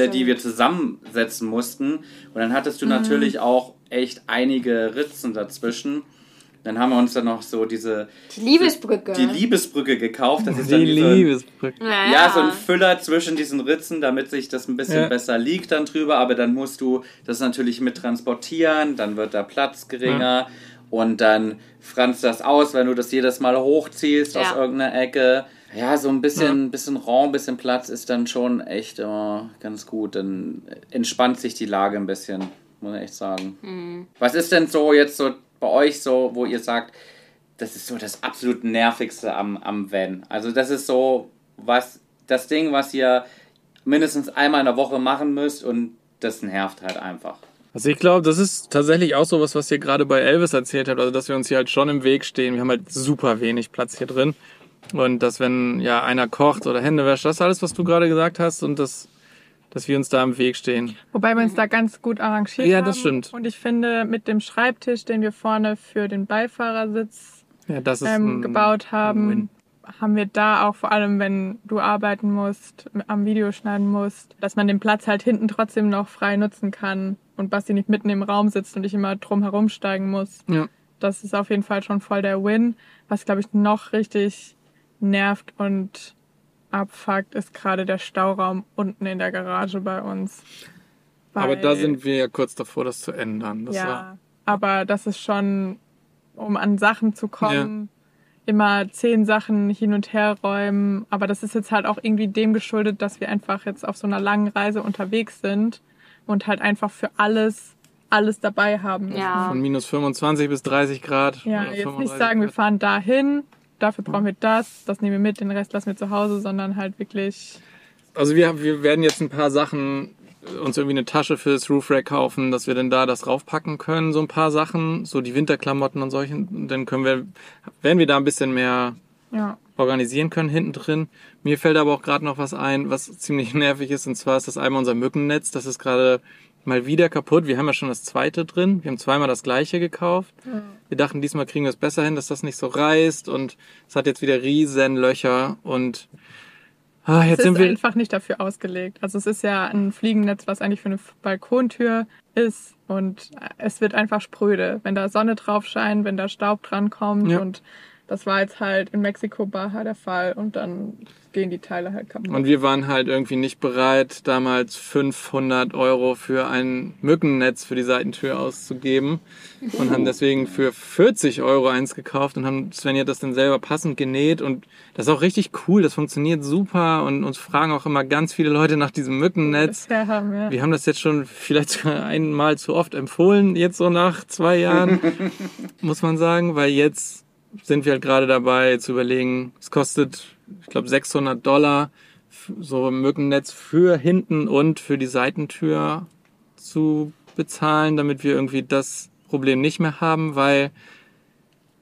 [SPEAKER 5] Ja,
[SPEAKER 4] die wir zusammensetzen mussten. Und dann hattest du natürlich auch echt einige Ritzen dazwischen. Dann haben wir uns dann noch so diese
[SPEAKER 5] Die Liebesbrücke.
[SPEAKER 4] die Liebesbrücke gekauft. Das ist dann
[SPEAKER 2] Die
[SPEAKER 4] wie so ein,
[SPEAKER 2] Liebesbrücke.
[SPEAKER 5] naja.
[SPEAKER 4] ja, so ein Füller zwischen diesen Ritzen, damit sich das ein bisschen
[SPEAKER 2] Ja.
[SPEAKER 4] besser liegt dann drüber. Aber dann musst du das natürlich mit transportieren, dann wird der Platz geringer und dann franzt das aus, wenn du das jedes Mal hochziehst aus
[SPEAKER 5] Ja.
[SPEAKER 4] irgendeiner Ecke. Ja, so ein bisschen, bisschen Raum, bisschen Platz ist dann schon echt immer ganz gut. Dann entspannt sich die Lage ein bisschen, muss ich echt sagen. Was ist denn so jetzt so bei euch so, wo ihr sagt, das ist so das absolut nervigste am, am Van. Also das ist so was das Ding, was ihr mindestens einmal in der Woche machen müsst und das nervt halt einfach.
[SPEAKER 2] Also ich glaube, das ist tatsächlich auch sowas, was ihr gerade bei Elvis erzählt habt, also dass wir uns hier halt schon im Weg stehen. Wir haben halt super wenig Platz hier drin. Und dass wenn ja einer kocht oder Hände wäscht, das ist alles, was du gerade gesagt hast und das, dass wir uns da im Weg stehen.
[SPEAKER 3] Wobei wir uns da ganz gut arrangiert
[SPEAKER 2] Ja,
[SPEAKER 3] haben.
[SPEAKER 2] das stimmt.
[SPEAKER 3] Und ich finde, mit dem Schreibtisch, den wir vorne für den Beifahrersitz
[SPEAKER 2] Ja,
[SPEAKER 3] ähm, gebaut haben. Haben wir da auch vor allem, wenn du arbeiten musst, am Video schneiden musst, dass man den Platz halt hinten trotzdem noch frei nutzen kann und Basti nicht mitten im Raum sitzt und ich immer drum herum steigen muss.
[SPEAKER 2] Ja.
[SPEAKER 3] Das ist auf jeden Fall schon voll der Win. Was, glaube ich, noch richtig nervt und abfuckt, ist gerade der Stauraum unten in der Garage bei uns.
[SPEAKER 2] Aber da sind wir ja kurz davor, das zu ändern. Das
[SPEAKER 3] ja, aber das ist schon, um an Sachen zu kommen, immer zehn Sachen hin und her räumen. Aber das ist jetzt halt auch irgendwie dem geschuldet, dass wir einfach jetzt auf so einer langen Reise unterwegs sind und halt einfach für alles, alles dabei haben. müssen.
[SPEAKER 5] Ja.
[SPEAKER 2] von minus 25 bis 30 Grad.
[SPEAKER 3] Ja, jetzt nicht
[SPEAKER 2] 35
[SPEAKER 3] sagen, wir
[SPEAKER 2] Grad.
[SPEAKER 3] fahren dahin, dafür brauchen wir das, das nehmen wir mit, den Rest lassen wir zu Hause, sondern halt wirklich,
[SPEAKER 2] Also wir, wir werden jetzt ein paar Sachen, uns irgendwie eine Tasche fürs Roof Rack kaufen, dass wir dann da das raufpacken können, so ein paar Sachen, so die Winterklamotten und solchen. Dann können wir, werden wir da ein bisschen mehr
[SPEAKER 3] ja,
[SPEAKER 2] organisieren können hinten drin. Mir fällt aber auch gerade noch was ein, was ziemlich nervig ist, und zwar ist das einmal unser Mückennetz. Das ist gerade mal wieder kaputt. Wir haben ja schon das zweite drin. Wir haben zweimal das gleiche gekauft. Wir dachten, diesmal kriegen wir es besser hin, dass das nicht so reißt und es hat jetzt wieder riesen Löcher und ah, jetzt
[SPEAKER 3] es
[SPEAKER 2] sind
[SPEAKER 3] ist
[SPEAKER 2] wir
[SPEAKER 3] einfach nicht dafür ausgelegt. Also es ist ja ein Fliegennetz, was eigentlich für eine Balkontür ist und es wird einfach spröde, wenn da Sonne drauf scheint, wenn da Staub dran kommt
[SPEAKER 2] Ja.
[SPEAKER 3] und das war jetzt halt in Mexiko Baja der Fall und dann gehen die Teile halt kaputt.
[SPEAKER 2] Und wir waren halt irgendwie nicht bereit, damals 500 Euro für ein Mückennetz für die Seitentür auszugeben und haben deswegen für 40 Euro eins gekauft und haben Svenja das dann selber passend genäht und das ist auch richtig cool, das funktioniert super und uns fragen auch immer ganz viele Leute nach diesem Mückennetz.
[SPEAKER 3] Bisher haben wir.
[SPEAKER 2] Wir haben das jetzt schon vielleicht sogar einmal zu oft empfohlen, jetzt so nach zwei Jahren, muss man sagen, weil jetzt sind wir halt gerade dabei zu überlegen, es kostet, ich glaube, 600 Dollar, so ein Mückennetz für hinten und für die Seitentür zu bezahlen, damit wir irgendwie das Problem nicht mehr haben, weil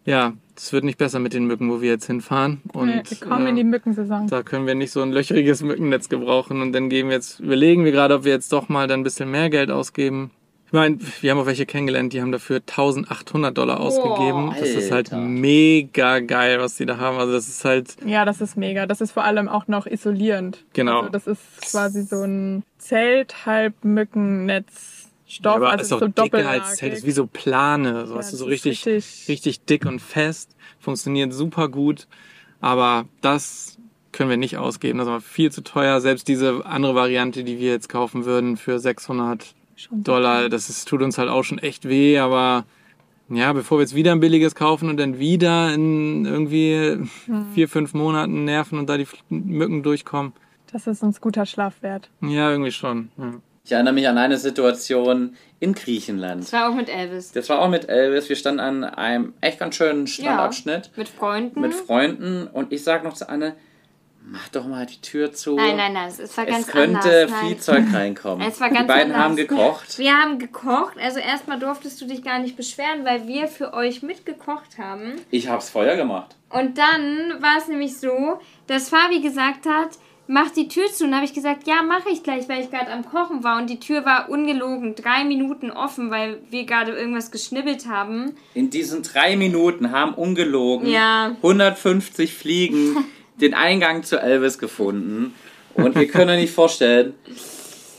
[SPEAKER 2] ja, es wird nicht besser mit den Mücken, wo wir jetzt hinfahren. Und
[SPEAKER 3] Nee, wir kommen
[SPEAKER 2] äh,
[SPEAKER 3] in die Mückensaison.
[SPEAKER 2] da können wir nicht so ein löcheriges Mückennetz gebrauchen und dann geben wir jetzt, überlegen wir gerade, ob wir jetzt doch mal dann ein bisschen mehr Geld ausgeben. Ich meine, wir haben auch welche kennengelernt, die haben dafür 1800 Dollar ausgegeben. das ist halt mega geil, was die da haben. Also das ist halt,
[SPEAKER 3] Ja, das ist mega. Das ist vor allem auch noch isolierend.
[SPEAKER 2] Genau.
[SPEAKER 3] Also das ist quasi so ein Zelt, halb Mückennetz, Stoff,
[SPEAKER 2] aber
[SPEAKER 3] also
[SPEAKER 2] ist auch
[SPEAKER 3] so
[SPEAKER 2] dicker als Zelt, ist wie so Plane, so,
[SPEAKER 3] Ja,
[SPEAKER 2] weißt du,
[SPEAKER 3] das
[SPEAKER 2] so
[SPEAKER 3] ist
[SPEAKER 2] richtig,
[SPEAKER 3] richtig-
[SPEAKER 2] richtig dick und fest, funktioniert super gut, aber das können wir nicht ausgeben, das ist aber viel zu teuer, selbst diese andere Variante, die wir jetzt kaufen würden für 600
[SPEAKER 3] Schon
[SPEAKER 2] Dollar, das ist, tut uns halt auch schon echt weh, aber ja, bevor wir jetzt wieder ein billiges kaufen und dann wieder in irgendwie vier, fünf Monaten nerven und da die Mücken durchkommen.
[SPEAKER 3] Das ist uns guter Schlaf wert.
[SPEAKER 2] Ja, irgendwie schon. Ja.
[SPEAKER 4] Ich erinnere mich an eine Situation in Griechenland.
[SPEAKER 5] Das war auch mit Elvis.
[SPEAKER 4] Das war auch mit Elvis. Wir standen an einem echt ganz schönen Strandabschnitt
[SPEAKER 5] Mit Freunden.
[SPEAKER 4] mit Freunden und ich sag noch zu Anne, mach doch mal die Tür zu.
[SPEAKER 5] nein, nein, nein, es war ganz
[SPEAKER 4] es könnte
[SPEAKER 5] anders.
[SPEAKER 4] Viel Zeug reinkommen.
[SPEAKER 5] Es war
[SPEAKER 4] die
[SPEAKER 5] ganz
[SPEAKER 4] beiden
[SPEAKER 5] anders.
[SPEAKER 4] haben gekocht.
[SPEAKER 5] Wir haben gekocht. Also erstmal durftest du dich gar nicht beschweren, weil wir für euch mitgekocht haben.
[SPEAKER 4] Ich hab's Feuer gemacht.
[SPEAKER 5] Und dann war es nämlich so, dass Fabi gesagt hat, mach die Tür zu. Und habe ich gesagt, ja, mache ich gleich, weil ich gerade am Kochen war. Und die Tür war ungelogen drei Minuten offen, weil wir gerade irgendwas geschnibbelt haben.
[SPEAKER 4] In diesen drei Minuten haben ungelogen
[SPEAKER 5] Ja.
[SPEAKER 4] 150 Fliegen den Eingang zu Elvis gefunden. Und wir können uns nicht vorstellen,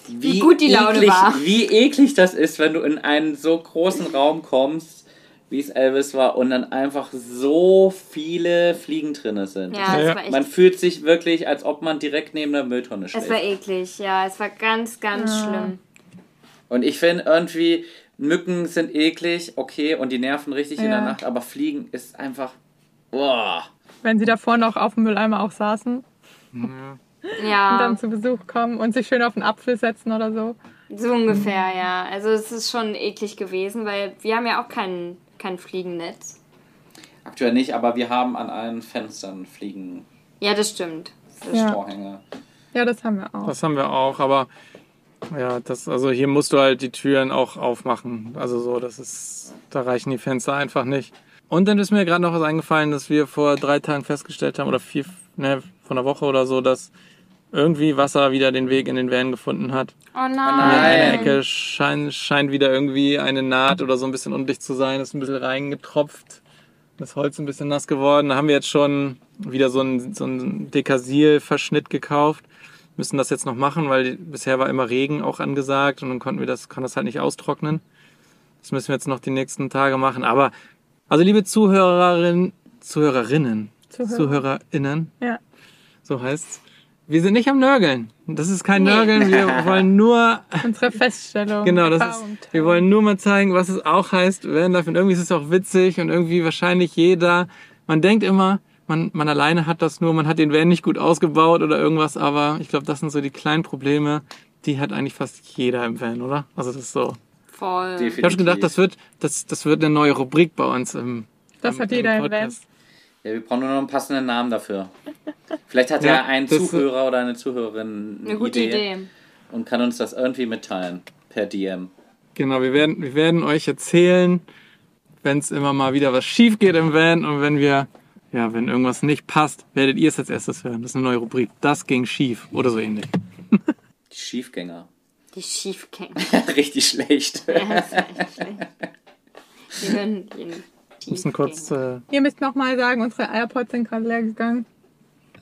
[SPEAKER 4] wie,
[SPEAKER 5] Wie gut die Laune
[SPEAKER 4] eklig,
[SPEAKER 5] war.
[SPEAKER 4] Wie eklig das ist, wenn du in einen so großen Raum kommst, wie es Elvis war, und dann einfach so viele Fliegen drinne sind.
[SPEAKER 5] Ja, es
[SPEAKER 2] Ja.
[SPEAKER 5] war echt.
[SPEAKER 4] Man fühlt sich wirklich, als ob man direkt neben der Mülltonne
[SPEAKER 5] es war eklig, ja, es war ganz, ganz schlimm.
[SPEAKER 4] Und ich finde irgendwie, Mücken sind eklig, okay, und die nerven richtig in der
[SPEAKER 3] Ja.
[SPEAKER 4] Nacht, aber Fliegen ist einfach. Boah.
[SPEAKER 3] Wenn sie davor noch auf dem Mülleimer auch saßen und
[SPEAKER 5] Ja,
[SPEAKER 3] dann zu Besuch kommen und sich schön auf einen Apfel setzen oder so.
[SPEAKER 5] so ungefähr, ja. Also es ist schon eklig gewesen, weil wir haben ja auch kein, kein Fliegennetz.
[SPEAKER 4] Aktuell nicht, aber wir haben an allen Fenstern Fliegen.
[SPEAKER 5] Ja, das stimmt.
[SPEAKER 3] Ja.
[SPEAKER 4] Vorhänge.
[SPEAKER 3] Ja, das haben wir auch.
[SPEAKER 2] Das haben wir auch, aber ja, das, also hier musst du halt die Türen auch aufmachen. Also so, das ist, da reichen die Fenster einfach nicht. Und dann ist mir gerade noch was eingefallen, dass wir vor drei Tagen festgestellt haben, oder vier, ne, von einer Woche oder so, dass irgendwie Wasser wieder den Weg in den Van gefunden hat.
[SPEAKER 5] Oh nein.
[SPEAKER 2] In einer Ecke scheint, scheint wieder irgendwie eine Naht oder so ein bisschen undicht zu sein. Ist ein bisschen reingetropft. Das Holz ein bisschen nass geworden. Da haben wir jetzt schon wieder so einen, so einen Dekasil-Verschnitt gekauft. Müssen das jetzt noch machen, weil bisher war immer Regen auch angesagt und dann konnten wir das, kann das halt nicht austrocknen. Das müssen wir jetzt noch die nächsten Tage machen. Aber, also liebe Zuhörerinnen, Zuhörerinnen,
[SPEAKER 3] Zuhörer.
[SPEAKER 2] ZuhörerInnen,
[SPEAKER 3] Ja.
[SPEAKER 2] so heißt's. Wir sind nicht am Nörgeln. Das ist kein
[SPEAKER 5] Nee.
[SPEAKER 2] Nörgeln. Wir wollen nur
[SPEAKER 3] Unsere Feststellung.
[SPEAKER 2] Genau, das ist, wir wollen nur mal zeigen, was es auch heißt, Vanlife. Und irgendwie ist es auch witzig und irgendwie wahrscheinlich jeder. Man denkt immer, man, man alleine hat das nur, man hat den Van nicht gut ausgebaut oder irgendwas, aber ich glaube, das sind so die kleinen Probleme, die hat eigentlich fast jeder im Van, oder? Also das ist so.
[SPEAKER 5] Voll.
[SPEAKER 2] Ich habe schon gedacht, das wird, das, das wird eine neue Rubrik bei uns im
[SPEAKER 3] Das
[SPEAKER 2] im,
[SPEAKER 3] hat jeder im
[SPEAKER 2] Podcast.
[SPEAKER 4] Ja, wir brauchen nur noch einen passenden Namen dafür. Vielleicht hat
[SPEAKER 2] Ja,
[SPEAKER 4] ja, ein Zuhörer oder eine Zuhörerin eine,
[SPEAKER 5] Eine gute Idee.
[SPEAKER 4] und kann uns das irgendwie mitteilen per DM.
[SPEAKER 2] Genau, wir werden, wir werden euch erzählen, wenn es immer mal wieder was schief geht im Van und wenn wir, ja, wenn irgendwas nicht passt, werdet ihr es als erstes hören. Das ist eine neue Rubrik. Das ging schief oder so ähnlich.
[SPEAKER 4] Die Schiefgänger.
[SPEAKER 5] Die Schiefgänger.
[SPEAKER 4] Richtig schlecht.
[SPEAKER 5] Ja, das ist echt schlecht. Wir hören den
[SPEAKER 2] Wir müssen kurz, äh,
[SPEAKER 3] Ihr müsst nochmal sagen, unsere AirPods sind gerade leer gegangen.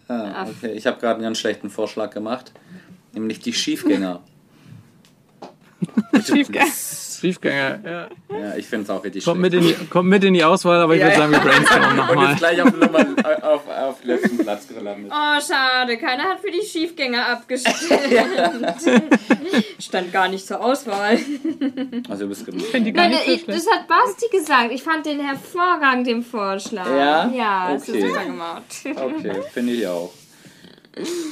[SPEAKER 4] Ah, okay. Ich habe gerade einen ganz schlechten Vorschlag gemacht. Nämlich die Schiefgänger.
[SPEAKER 3] Schiefgänger.
[SPEAKER 2] Schiefgänger. Ja.
[SPEAKER 4] Ja, ich finde es auch richtig
[SPEAKER 2] Kommt, mit
[SPEAKER 4] schlecht.
[SPEAKER 2] in die, kommt mit in die Auswahl, aber ich würde
[SPEAKER 4] ja.
[SPEAKER 2] sagen, wir brainstormen
[SPEAKER 4] Und
[SPEAKER 2] nochmal.
[SPEAKER 4] ist gleich auf, Nummer, auf, auf letzten Platz gelandet.
[SPEAKER 5] Oh, schade. Keiner hat für die Schiefgänger abgestimmt. Stand gar nicht zur Auswahl.
[SPEAKER 4] Also du bist genug.
[SPEAKER 3] Finde die gar
[SPEAKER 5] Nein,
[SPEAKER 3] nicht so
[SPEAKER 5] ich,
[SPEAKER 3] schlecht.
[SPEAKER 5] das hat Basti gesagt. Ich fand den hervorragend, den Vorschlag.
[SPEAKER 4] Ja?
[SPEAKER 5] Ja, das
[SPEAKER 4] Okay.
[SPEAKER 5] ist super gemacht.
[SPEAKER 4] Okay, finde ich auch.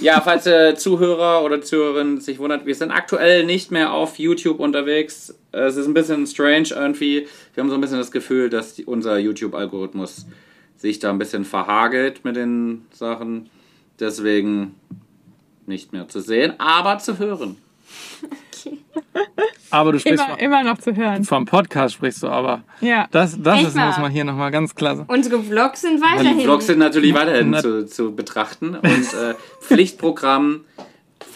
[SPEAKER 4] Ja, falls der Zuhörer oder Zuhörerin sich wundert, wir sind aktuell nicht mehr auf YouTube unterwegs. Es ist ein bisschen strange irgendwie. Wir haben so ein bisschen das Gefühl, dass unser YouTube-Algorithmus sich da ein bisschen verhagelt mit den Sachen. Deswegen nicht mehr zu sehen, aber zu hören.
[SPEAKER 2] Aber du sprichst
[SPEAKER 3] Immer,
[SPEAKER 2] vom,
[SPEAKER 3] immer noch zu hören.
[SPEAKER 2] vom Podcast, sprichst du aber.
[SPEAKER 3] Ja.
[SPEAKER 2] Das, das
[SPEAKER 5] Echt
[SPEAKER 2] ist, muss man hier nochmal ganz klar sagen.
[SPEAKER 5] Unsere Vlogs sind
[SPEAKER 4] Die
[SPEAKER 5] weiterhin
[SPEAKER 4] Vlogs sind natürlich weiterhin zu, zu betrachten und äh, Pflichtprogramm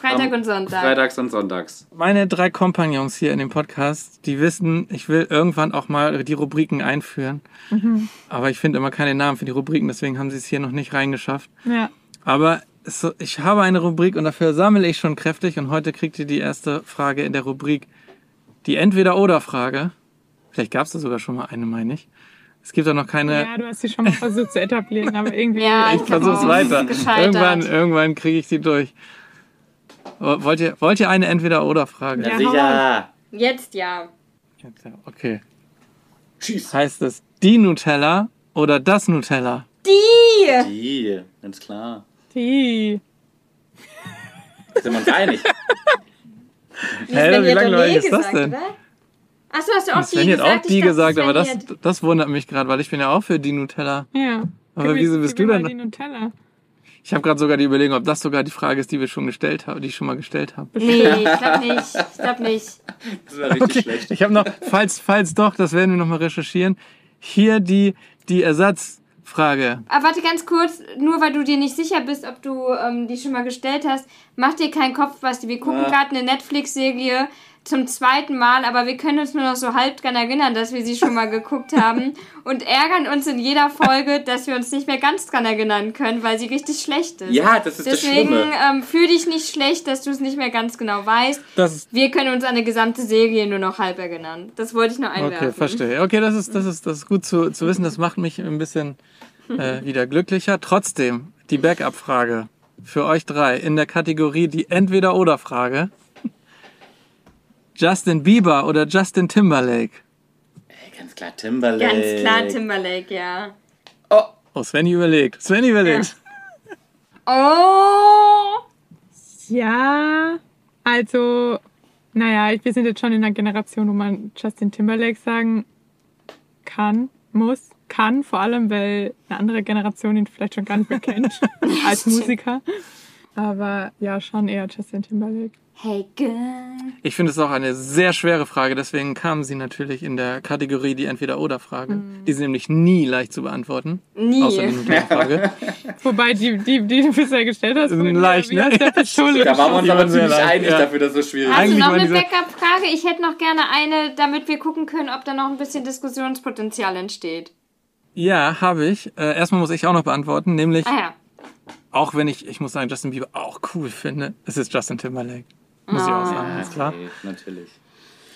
[SPEAKER 5] Freitag und Sonntag.
[SPEAKER 4] freitags und sonntags.
[SPEAKER 2] Meine drei Kompagnons hier in dem Podcast, die wissen, ich will irgendwann auch mal die Rubriken einführen. Aber ich finde immer keine Namen für die Rubriken, deswegen haben sie es hier noch nicht reingeschafft.
[SPEAKER 3] ja.
[SPEAKER 2] Aber es, ich habe eine Rubrik und dafür sammle ich schon kräftig und heute kriegt ihr die erste Frage in der Rubrik. Die Entweder-Oder-Frage. Vielleicht gab es da sogar schon mal eine, meine ich. Es gibt auch noch keine.
[SPEAKER 3] ja, du hast sie schon mal versucht zu etablieren, aber irgendwie.
[SPEAKER 5] Ja,
[SPEAKER 2] ich versuche es weiter. Irgendwann, irgendwann kriege ich die durch. Wollt ihr, wollt ihr eine Entweder-Oder-Frage?
[SPEAKER 3] Ja.
[SPEAKER 4] sicher.
[SPEAKER 5] Jetzt ja.
[SPEAKER 2] Okay.
[SPEAKER 4] Tschüss.
[SPEAKER 2] Heißt es die Nutella oder das Nutella?
[SPEAKER 5] Die!
[SPEAKER 4] Die, ganz klar.
[SPEAKER 3] Die.
[SPEAKER 4] Sind wir uns einig?
[SPEAKER 5] Wie
[SPEAKER 2] Hä, wie langweilig ist das denn?
[SPEAKER 5] Oder? Achso, hast du auch
[SPEAKER 2] Sven
[SPEAKER 5] die
[SPEAKER 2] hat
[SPEAKER 5] gesagt?
[SPEAKER 2] auch die gesagt, aber das, das wundert mich gerade, weil ich bin ja auch für die Nutella.
[SPEAKER 3] Ja.
[SPEAKER 2] Aber wieso bist du denn-
[SPEAKER 3] Die Nutella.
[SPEAKER 2] Ich habe gerade sogar die Überlegung, ob das sogar die Frage ist, die wir schon gestellt haben, die ich schon mal gestellt habe.
[SPEAKER 5] Nee, ich glaub nicht. Ich glaub nicht.
[SPEAKER 4] Das war richtig schlecht.
[SPEAKER 2] Ich habe noch, falls, falls doch, das werden wir noch mal recherchieren. Hier die, die Ersatzfrage.
[SPEAKER 5] Aber warte ganz kurz, nur weil du dir nicht sicher bist, ob du ähm, die schon mal gestellt hast, mach dir keinen Kopf, Basti. Wir gucken
[SPEAKER 4] Ja.
[SPEAKER 5] gerade eine Netflix-Serie zum zweiten Mal, aber wir können uns nur noch so halb dran erinnern, dass wir sie schon mal geguckt haben und ärgern uns in jeder Folge, dass wir uns nicht mehr ganz dran erinnern können, weil sie richtig schlecht ist.
[SPEAKER 4] Ja, das ist das
[SPEAKER 5] Deswegen
[SPEAKER 4] Schlimme.
[SPEAKER 5] ähm, fühl dich nicht schlecht, dass du es nicht mehr ganz genau weißt.
[SPEAKER 2] Das
[SPEAKER 5] Wir können uns an eine gesamte Serie nur noch halb erinnern. Das wollte ich noch einwerfen.
[SPEAKER 2] okay, verstehe. Okay, das ist, das ist, das ist gut zu, zu wissen. Das macht mich ein bisschen äh, wieder glücklicher. Trotzdem, die Backup-Frage für euch drei in der Kategorie die Entweder-Oder-Frage. Justin Bieber oder Justin Timberlake?
[SPEAKER 4] Ey, ganz klar Timberlake.
[SPEAKER 5] Ganz klar Timberlake, ja.
[SPEAKER 4] Oh,
[SPEAKER 2] Oh, Svenny überlegt. Svenny überlegt.
[SPEAKER 5] Oh!
[SPEAKER 3] Ja, also, naja, wir sind jetzt schon in einer Generation, wo man Justin Timberlake sagen kann, muss, kann, vor allem, weil eine andere Generation ihn vielleicht schon gar nicht mehr kennt als Musiker. Aber ja, schon eher Justin Timberlake.
[SPEAKER 5] Hey, girl.
[SPEAKER 2] Ich finde es auch eine sehr schwere Frage, deswegen kam sie natürlich in der Kategorie die Entweder-Oder-Frage. Die ist nämlich nie leicht zu beantworten.
[SPEAKER 5] Nie.
[SPEAKER 2] Außer die Frage.
[SPEAKER 3] Wobei die, die, die du bisher gestellt hast,
[SPEAKER 2] Sind leicht, ne?
[SPEAKER 3] Pistole
[SPEAKER 4] Da waren wir uns aber ziemlich einig
[SPEAKER 2] ja.
[SPEAKER 4] dafür, dass es schwierig
[SPEAKER 5] Hast du noch eine Backup-Frage? Ich hätte noch gerne eine, damit wir gucken können, ob da noch ein bisschen Diskussionspotenzial entsteht.
[SPEAKER 2] Ja, habe ich. Äh, erstmal muss ich auch noch beantworten, nämlich,
[SPEAKER 5] Ah ja.
[SPEAKER 2] auch wenn ich, ich muss sagen, Justin Bieber auch cool finde, es ist Justin Timberlake. Muss ich auch sagen, ist klar.
[SPEAKER 4] Okay, natürlich.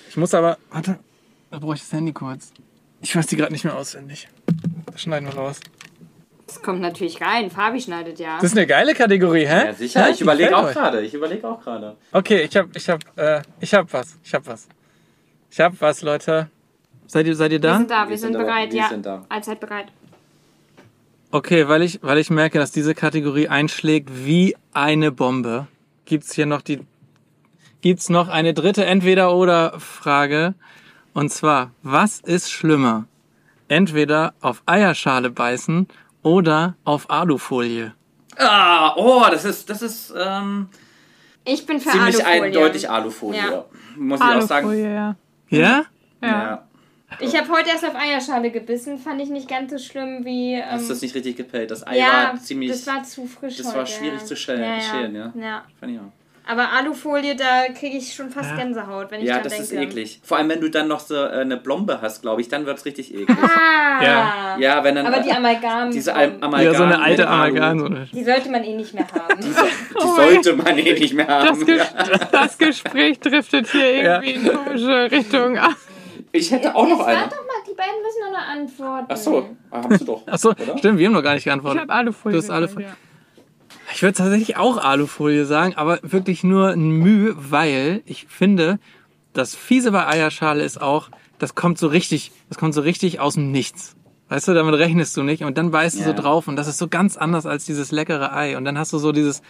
[SPEAKER 2] Ich muss aber, warte, da brauche ich das Handy kurz. Ich weiß die gerade nicht mehr auswendig. Das schneiden wir raus.
[SPEAKER 5] Das kommt natürlich rein. Fabi schneidet ja.
[SPEAKER 2] Das ist eine geile Kategorie, hä?
[SPEAKER 4] Ja, sicher. ich
[SPEAKER 2] die
[SPEAKER 4] überlege auch gerade. Ich überlege auch gerade.
[SPEAKER 2] Okay, ich hab, ich hab, äh, ich hab was. Ich hab was. Ich hab was, Leute. Seid ihr, seid ihr
[SPEAKER 5] wir
[SPEAKER 2] da?
[SPEAKER 5] sind da, wir,
[SPEAKER 4] Wir
[SPEAKER 5] sind,
[SPEAKER 4] sind da,
[SPEAKER 5] bereit,
[SPEAKER 4] wir
[SPEAKER 5] ja.
[SPEAKER 4] sind da.
[SPEAKER 5] Allzeit bereit.
[SPEAKER 2] Okay, weil ich, weil ich merke, dass diese Kategorie einschlägt wie eine Bombe. Gibt's hier noch die, gibt's noch eine dritte Entweder-Oder-Frage. Und zwar, was ist schlimmer? Entweder auf Eierschale beißen oder auf Alufolie.
[SPEAKER 4] Ah, oh, das ist, das ist ähm,
[SPEAKER 5] Ich bin für
[SPEAKER 4] ziemlich
[SPEAKER 5] Alufolie.
[SPEAKER 4] eindeutig Alufolie.
[SPEAKER 5] Ja.
[SPEAKER 4] Muss ich auch sagen.
[SPEAKER 3] Alufolie, ja.
[SPEAKER 2] Ja?
[SPEAKER 3] Ja.
[SPEAKER 4] Ja.
[SPEAKER 5] Ich habe heute erst auf Eierschale gebissen. Fand ich nicht ganz so schlimm wie. Ähm,
[SPEAKER 4] Hast du das nicht richtig gepellt? Das Ei
[SPEAKER 5] ja,
[SPEAKER 4] war ziemlich.
[SPEAKER 5] das war zu frisch
[SPEAKER 4] das
[SPEAKER 5] heute.
[SPEAKER 4] war schwierig
[SPEAKER 5] ja.
[SPEAKER 4] zu schälen-
[SPEAKER 5] ja, ja.
[SPEAKER 4] schälen, ja.
[SPEAKER 5] ja.
[SPEAKER 4] Fand ich auch.
[SPEAKER 5] Aber Alufolie, da kriege ich schon fast Gänsehaut, wenn ich
[SPEAKER 4] Ja,
[SPEAKER 5] dran
[SPEAKER 4] das
[SPEAKER 5] denke.
[SPEAKER 4] ist eklig. Vor allem, wenn du dann noch so äh, eine Blombe hast, glaube ich, dann wird's richtig eklig.
[SPEAKER 5] Ah,
[SPEAKER 2] Ja.
[SPEAKER 4] ja, wenn dann.
[SPEAKER 5] Aber die
[SPEAKER 4] äh,
[SPEAKER 5] Amalgam.
[SPEAKER 4] diese Am Amalgam.
[SPEAKER 2] Ja, so eine alte Amalgam. So
[SPEAKER 5] die sollte man eh nicht mehr haben.
[SPEAKER 4] Die sollte man eh nicht mehr
[SPEAKER 3] Das,
[SPEAKER 4] haben.
[SPEAKER 3] Ges das Gespräch driftet hier irgendwie in komische Richtungen ab.
[SPEAKER 4] Ich hätte auch noch eine.
[SPEAKER 5] warte doch mal, die beiden müssen noch eine antworten.
[SPEAKER 4] Ach so, ah, hast du doch.
[SPEAKER 2] Achso,
[SPEAKER 4] oder?
[SPEAKER 2] stimmt, wir haben noch gar nicht
[SPEAKER 3] Ich
[SPEAKER 2] geantwortet.
[SPEAKER 3] habe Alufolie.
[SPEAKER 2] Du hast
[SPEAKER 3] gesagt,
[SPEAKER 2] Alufolie.
[SPEAKER 3] Ja.
[SPEAKER 2] Ich würde tatsächlich auch Alufolie sagen, aber wirklich nur ein Mühe, weil ich finde, das Fiese bei Eierschale ist auch, das kommt so richtig, das kommt so richtig aus dem Nichts. Weißt du, damit rechnest du nicht und dann beißt du so drauf und das ist so ganz anders als dieses leckere Ei und dann hast du so dieses,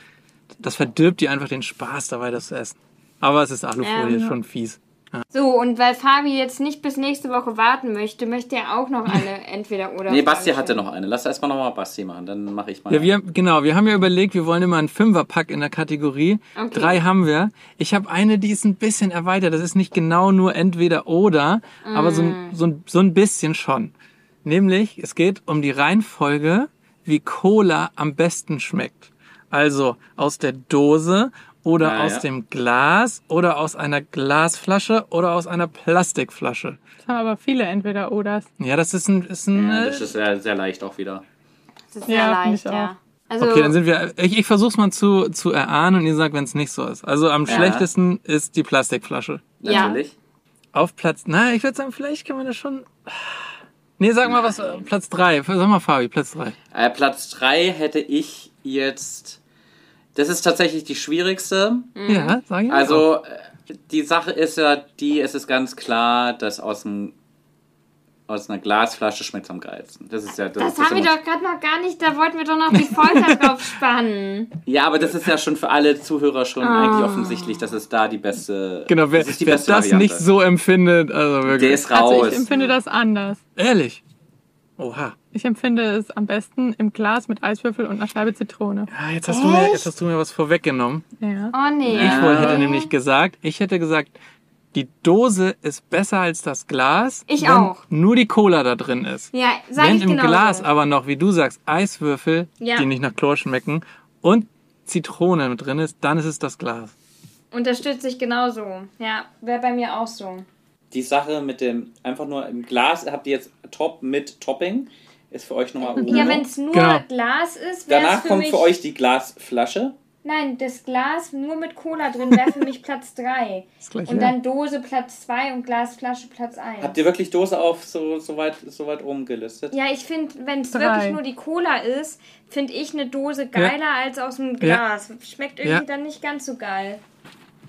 [SPEAKER 2] das verdirbt dir einfach den Spaß dabei, das zu essen. Aber es ist Alufolie,
[SPEAKER 5] Ja.
[SPEAKER 2] schon fies.
[SPEAKER 5] So, und weil Fabi jetzt nicht bis nächste Woche warten möchte, möchte er auch noch eine entweder oder.
[SPEAKER 4] Nee, Basti hatte noch eine. Lass erstmal nochmal Basti machen, dann mache ich mal.
[SPEAKER 2] Ja, wir, genau, wir haben ja überlegt, wir wollen immer einen Fünferpack in der Kategorie.
[SPEAKER 5] Okay.
[SPEAKER 2] Drei haben wir. Ich habe eine, die ist ein bisschen erweitert. Das ist nicht genau nur entweder oder, aber so,
[SPEAKER 5] Mm.
[SPEAKER 2] so, so ein bisschen schon. Nämlich, es geht um die Reihenfolge, wie Cola am besten schmeckt. Also aus der Dose oder
[SPEAKER 4] Ah,
[SPEAKER 2] aus
[SPEAKER 4] ja.
[SPEAKER 2] dem Glas oder aus einer Glasflasche oder aus einer Plastikflasche.
[SPEAKER 3] Das haben aber viele entweder oders.
[SPEAKER 2] Ja, das ist ein, ist ein
[SPEAKER 4] ja, das ist sehr, sehr leicht auch wieder.
[SPEAKER 5] Das ist sehr
[SPEAKER 3] Ja,
[SPEAKER 5] leicht,
[SPEAKER 3] ich
[SPEAKER 5] ja. Also,
[SPEAKER 2] Okay, dann sind wir. Ich, ich versuch's mal zu, zu erahnen und ihr sagt, wenn es nicht so ist. Also am
[SPEAKER 4] Ja.
[SPEAKER 2] schlechtesten ist die Plastikflasche.
[SPEAKER 5] Ja.
[SPEAKER 4] Natürlich.
[SPEAKER 2] Auf Platz. Na, ich würde sagen, vielleicht kann man das schon. Nee, sag mal was. Platz drei. Sag mal, Fabi, Platz drei.
[SPEAKER 4] Äh, Platz 3 hätte ich jetzt. Das ist tatsächlich die schwierigste.
[SPEAKER 5] Mhm.
[SPEAKER 2] Ja, sag ich.
[SPEAKER 4] Also, äh, die Sache ist ja die, es ist ganz klar, dass aus dem aus einer Glasflasche schmeckt am geilsten. Das ist ja das,
[SPEAKER 5] das
[SPEAKER 4] ist
[SPEAKER 5] haben wir doch gerade noch gar nicht, da wollten wir doch noch die Folter drauf spannen.
[SPEAKER 4] Ja, aber das ist ja schon für alle Zuhörer schon
[SPEAKER 5] Ah.
[SPEAKER 4] eigentlich offensichtlich, dass es da die beste.
[SPEAKER 2] genau, wer
[SPEAKER 4] das ist die
[SPEAKER 2] wer
[SPEAKER 4] beste
[SPEAKER 2] das
[SPEAKER 4] Variante.
[SPEAKER 2] nicht so empfindet, also wirklich.
[SPEAKER 4] Der ist
[SPEAKER 3] Also
[SPEAKER 4] raus.
[SPEAKER 3] ich empfinde das anders.
[SPEAKER 2] Ehrlich. Oha.
[SPEAKER 3] Ich empfinde es am besten im Glas mit Eiswürfel und einer Scheibe Zitrone.
[SPEAKER 2] Ja, jetzt hast, du mir, jetzt hast du mir was vorweggenommen.
[SPEAKER 3] Ja.
[SPEAKER 5] Oh nee.
[SPEAKER 2] Ich wohl hätte nämlich gesagt, ich hätte gesagt, die Dose ist besser als das Glas,
[SPEAKER 5] Ich
[SPEAKER 2] wenn
[SPEAKER 5] auch.
[SPEAKER 2] nur die Cola da drin ist.
[SPEAKER 5] Ja, sag
[SPEAKER 2] Wenn
[SPEAKER 5] ich
[SPEAKER 2] im
[SPEAKER 5] genau
[SPEAKER 2] Glas
[SPEAKER 5] so.
[SPEAKER 2] aber noch, wie du sagst, Eiswürfel,
[SPEAKER 5] Ja.
[SPEAKER 2] die nicht nach Chlor schmecken und Zitrone mit drin ist, dann ist es das Glas.
[SPEAKER 5] Unterstütze ich genauso. Ja, wäre bei mir auch so.
[SPEAKER 4] Die Sache mit dem einfach nur im Glas habt ihr jetzt Top mit Topping. Ist für euch nochmal oben.
[SPEAKER 5] Ja, wenn es nur
[SPEAKER 2] Genau.
[SPEAKER 5] Glas ist, wäre
[SPEAKER 4] Danach
[SPEAKER 5] für
[SPEAKER 4] kommt
[SPEAKER 5] mich...
[SPEAKER 4] für euch die Glasflasche.
[SPEAKER 5] Nein, das Glas nur mit Cola drin wäre für mich Platz 3.
[SPEAKER 2] Das gleiche.
[SPEAKER 5] Und dann Dose Platz 2 und Glasflasche Platz 1.
[SPEAKER 4] Habt ihr wirklich Dose auf so, so, weit, so weit oben gelistet?
[SPEAKER 5] Ja, ich finde, wenn es wirklich nur die Cola ist, finde ich eine Dose geiler als aus dem
[SPEAKER 2] Ja.
[SPEAKER 5] Glas. Schmeckt irgendwie
[SPEAKER 2] Ja.
[SPEAKER 5] dann nicht ganz so geil.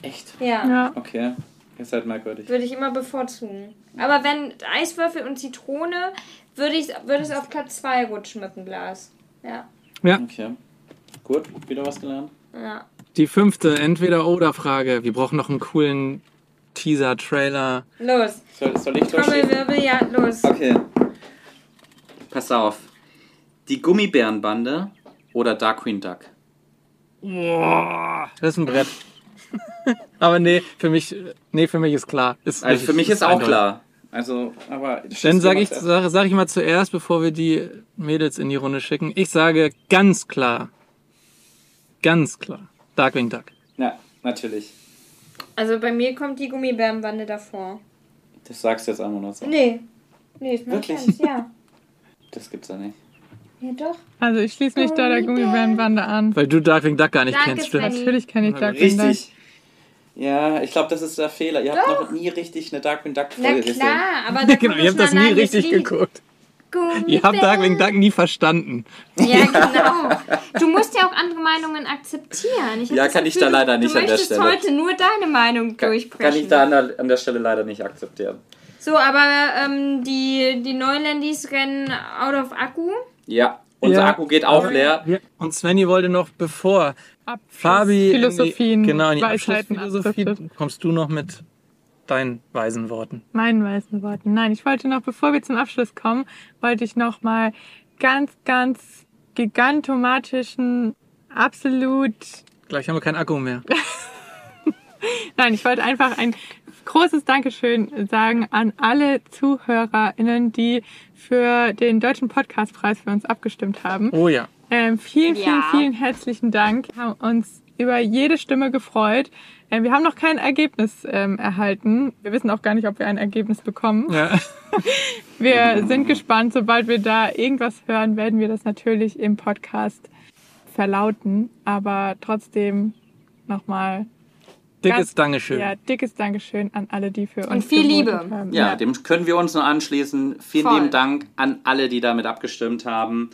[SPEAKER 4] Echt?
[SPEAKER 5] Ja,
[SPEAKER 3] Ja.
[SPEAKER 4] Okay. Ist halt merkwürdig.
[SPEAKER 5] würde ich immer bevorzugen. Aber wenn Eiswürfel und Zitrone, würde ich würde es auf Platz 2 rutschen mit dem Glas. Ja,
[SPEAKER 4] Okay. Gut, wieder was gelernt.
[SPEAKER 5] ja.
[SPEAKER 2] Die fünfte Entweder-Oder-Frage. Wir brauchen noch einen coolen Teaser-Trailer.
[SPEAKER 5] Los,
[SPEAKER 4] Soll, soll ich?
[SPEAKER 5] Trommelwirbel, ja, los.
[SPEAKER 4] Okay. Pass auf. Die Gummibärenbande oder Dark Queen Duck?
[SPEAKER 2] Boah, das ist ein Brett. aber nee, für mich, nee, für mich ist klar. Ist
[SPEAKER 4] Also für mich ist auch
[SPEAKER 2] eindeutig.
[SPEAKER 4] klar. Also, aber.
[SPEAKER 2] Dann sage ich, sag, sag ich mal zuerst, bevor wir die Mädels in die Runde schicken. Ich sage ganz klar, ganz klar, Darkwing Duck.
[SPEAKER 4] Ja, natürlich.
[SPEAKER 5] Also bei mir kommt die Gummibärenbande davor.
[SPEAKER 4] Das sagst du jetzt einfach nur so.
[SPEAKER 5] Nee. Nee, ist mein
[SPEAKER 4] Wirklich?
[SPEAKER 5] Ernst, ja.
[SPEAKER 4] Das gibt's ja nicht.
[SPEAKER 5] Ja, doch.
[SPEAKER 3] Also ich schließe mich da der Gummibärenbande an.
[SPEAKER 2] Weil du Darkwing Duck gar nicht
[SPEAKER 5] Danke,
[SPEAKER 2] kennst, stimmt.
[SPEAKER 3] Natürlich kenne ich Darkwing Duck.
[SPEAKER 4] Richtig. Ja, ich glaube, das ist der Fehler. Ihr habt noch nie richtig eine Darkwing Duck
[SPEAKER 5] Na
[SPEAKER 4] Folge gesehen.
[SPEAKER 5] klar, aber da
[SPEAKER 2] Genau, ihr habt das nie richtig
[SPEAKER 5] Lied.
[SPEAKER 2] geguckt.
[SPEAKER 5] Gummibären.
[SPEAKER 2] Ihr habt Darkwing Duck nie verstanden.
[SPEAKER 5] Ja, genau. Du musst ja auch andere Meinungen akzeptieren. Ich
[SPEAKER 4] Ja, kann ich
[SPEAKER 5] Gefühl,
[SPEAKER 4] da leider
[SPEAKER 5] du-
[SPEAKER 4] nicht
[SPEAKER 5] du
[SPEAKER 4] an der
[SPEAKER 5] möchtest
[SPEAKER 4] Stelle.
[SPEAKER 5] heute nur deine Meinung
[SPEAKER 4] Kann,
[SPEAKER 5] durchbrechen.
[SPEAKER 4] kann ich da an der, an der Stelle leider nicht akzeptieren.
[SPEAKER 5] So, aber ähm, die, die Neulandis rennen out of Akku.
[SPEAKER 4] Ja, unser
[SPEAKER 2] Ja.
[SPEAKER 4] Akku geht auch leer.
[SPEAKER 2] Und Svenny wollte noch, bevor Fabi
[SPEAKER 3] Philosophien,
[SPEAKER 2] in die, genau, in die
[SPEAKER 3] Weisheiten
[SPEAKER 2] Abschlussphilosophie, kommst du noch mit deinen weisen Worten.
[SPEAKER 3] Meinen weißen Worten. Nein, ich wollte noch, bevor wir zum Abschluss kommen, wollte ich noch mal ganz, ganz gigantomatischen, absolut
[SPEAKER 2] Gleich haben wir keinen Akku mehr.
[SPEAKER 3] Nein, ich wollte einfach ein großes Dankeschön sagen an alle ZuhörerInnen, die für den Deutschen Podcastpreis für uns abgestimmt haben.
[SPEAKER 2] Oh ja.
[SPEAKER 3] Ähm, vielen, vielen,
[SPEAKER 5] Ja.
[SPEAKER 3] vielen herzlichen Dank. Wir haben uns über jede Stimme gefreut. Ähm, wir haben noch kein Ergebnis ähm, erhalten. Wir wissen auch gar nicht, ob wir ein Ergebnis bekommen.
[SPEAKER 2] ja.
[SPEAKER 3] Wir sind gespannt. Sobald wir da irgendwas hören, werden wir das natürlich im Podcast verlauten. Aber trotzdem nochmal
[SPEAKER 2] Dickes
[SPEAKER 3] Ganz-
[SPEAKER 2] Dankeschön.
[SPEAKER 3] Ja, dickes Dankeschön an alle, die für uns
[SPEAKER 5] viel
[SPEAKER 3] gewotet
[SPEAKER 5] Liebe.
[SPEAKER 3] haben.
[SPEAKER 4] Ja, dem können wir uns nur anschließen. Vielen
[SPEAKER 5] Voll.
[SPEAKER 4] lieben Dank an alle, die damit abgestimmt haben.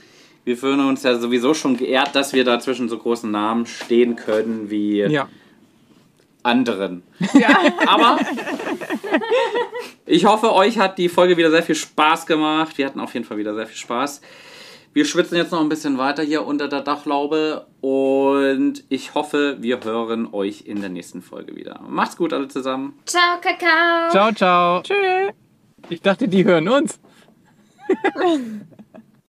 [SPEAKER 4] Wir fühlen uns ja sowieso schon geehrt, dass wir da zwischen so großen Namen stehen können wie
[SPEAKER 2] ja.
[SPEAKER 4] anderen. Aber ich hoffe, euch hat die Folge wieder sehr viel Spaß gemacht. Wir hatten auf jeden Fall wieder sehr viel Spaß. Wir schwitzen jetzt noch ein bisschen weiter hier unter der Dachlaube und ich hoffe, wir hören euch in der nächsten Folge wieder. Macht's gut alle zusammen.
[SPEAKER 5] Ciao, Kakao.
[SPEAKER 2] Ciao, ciao.
[SPEAKER 3] Tschüss.
[SPEAKER 2] Ich dachte, die hören uns.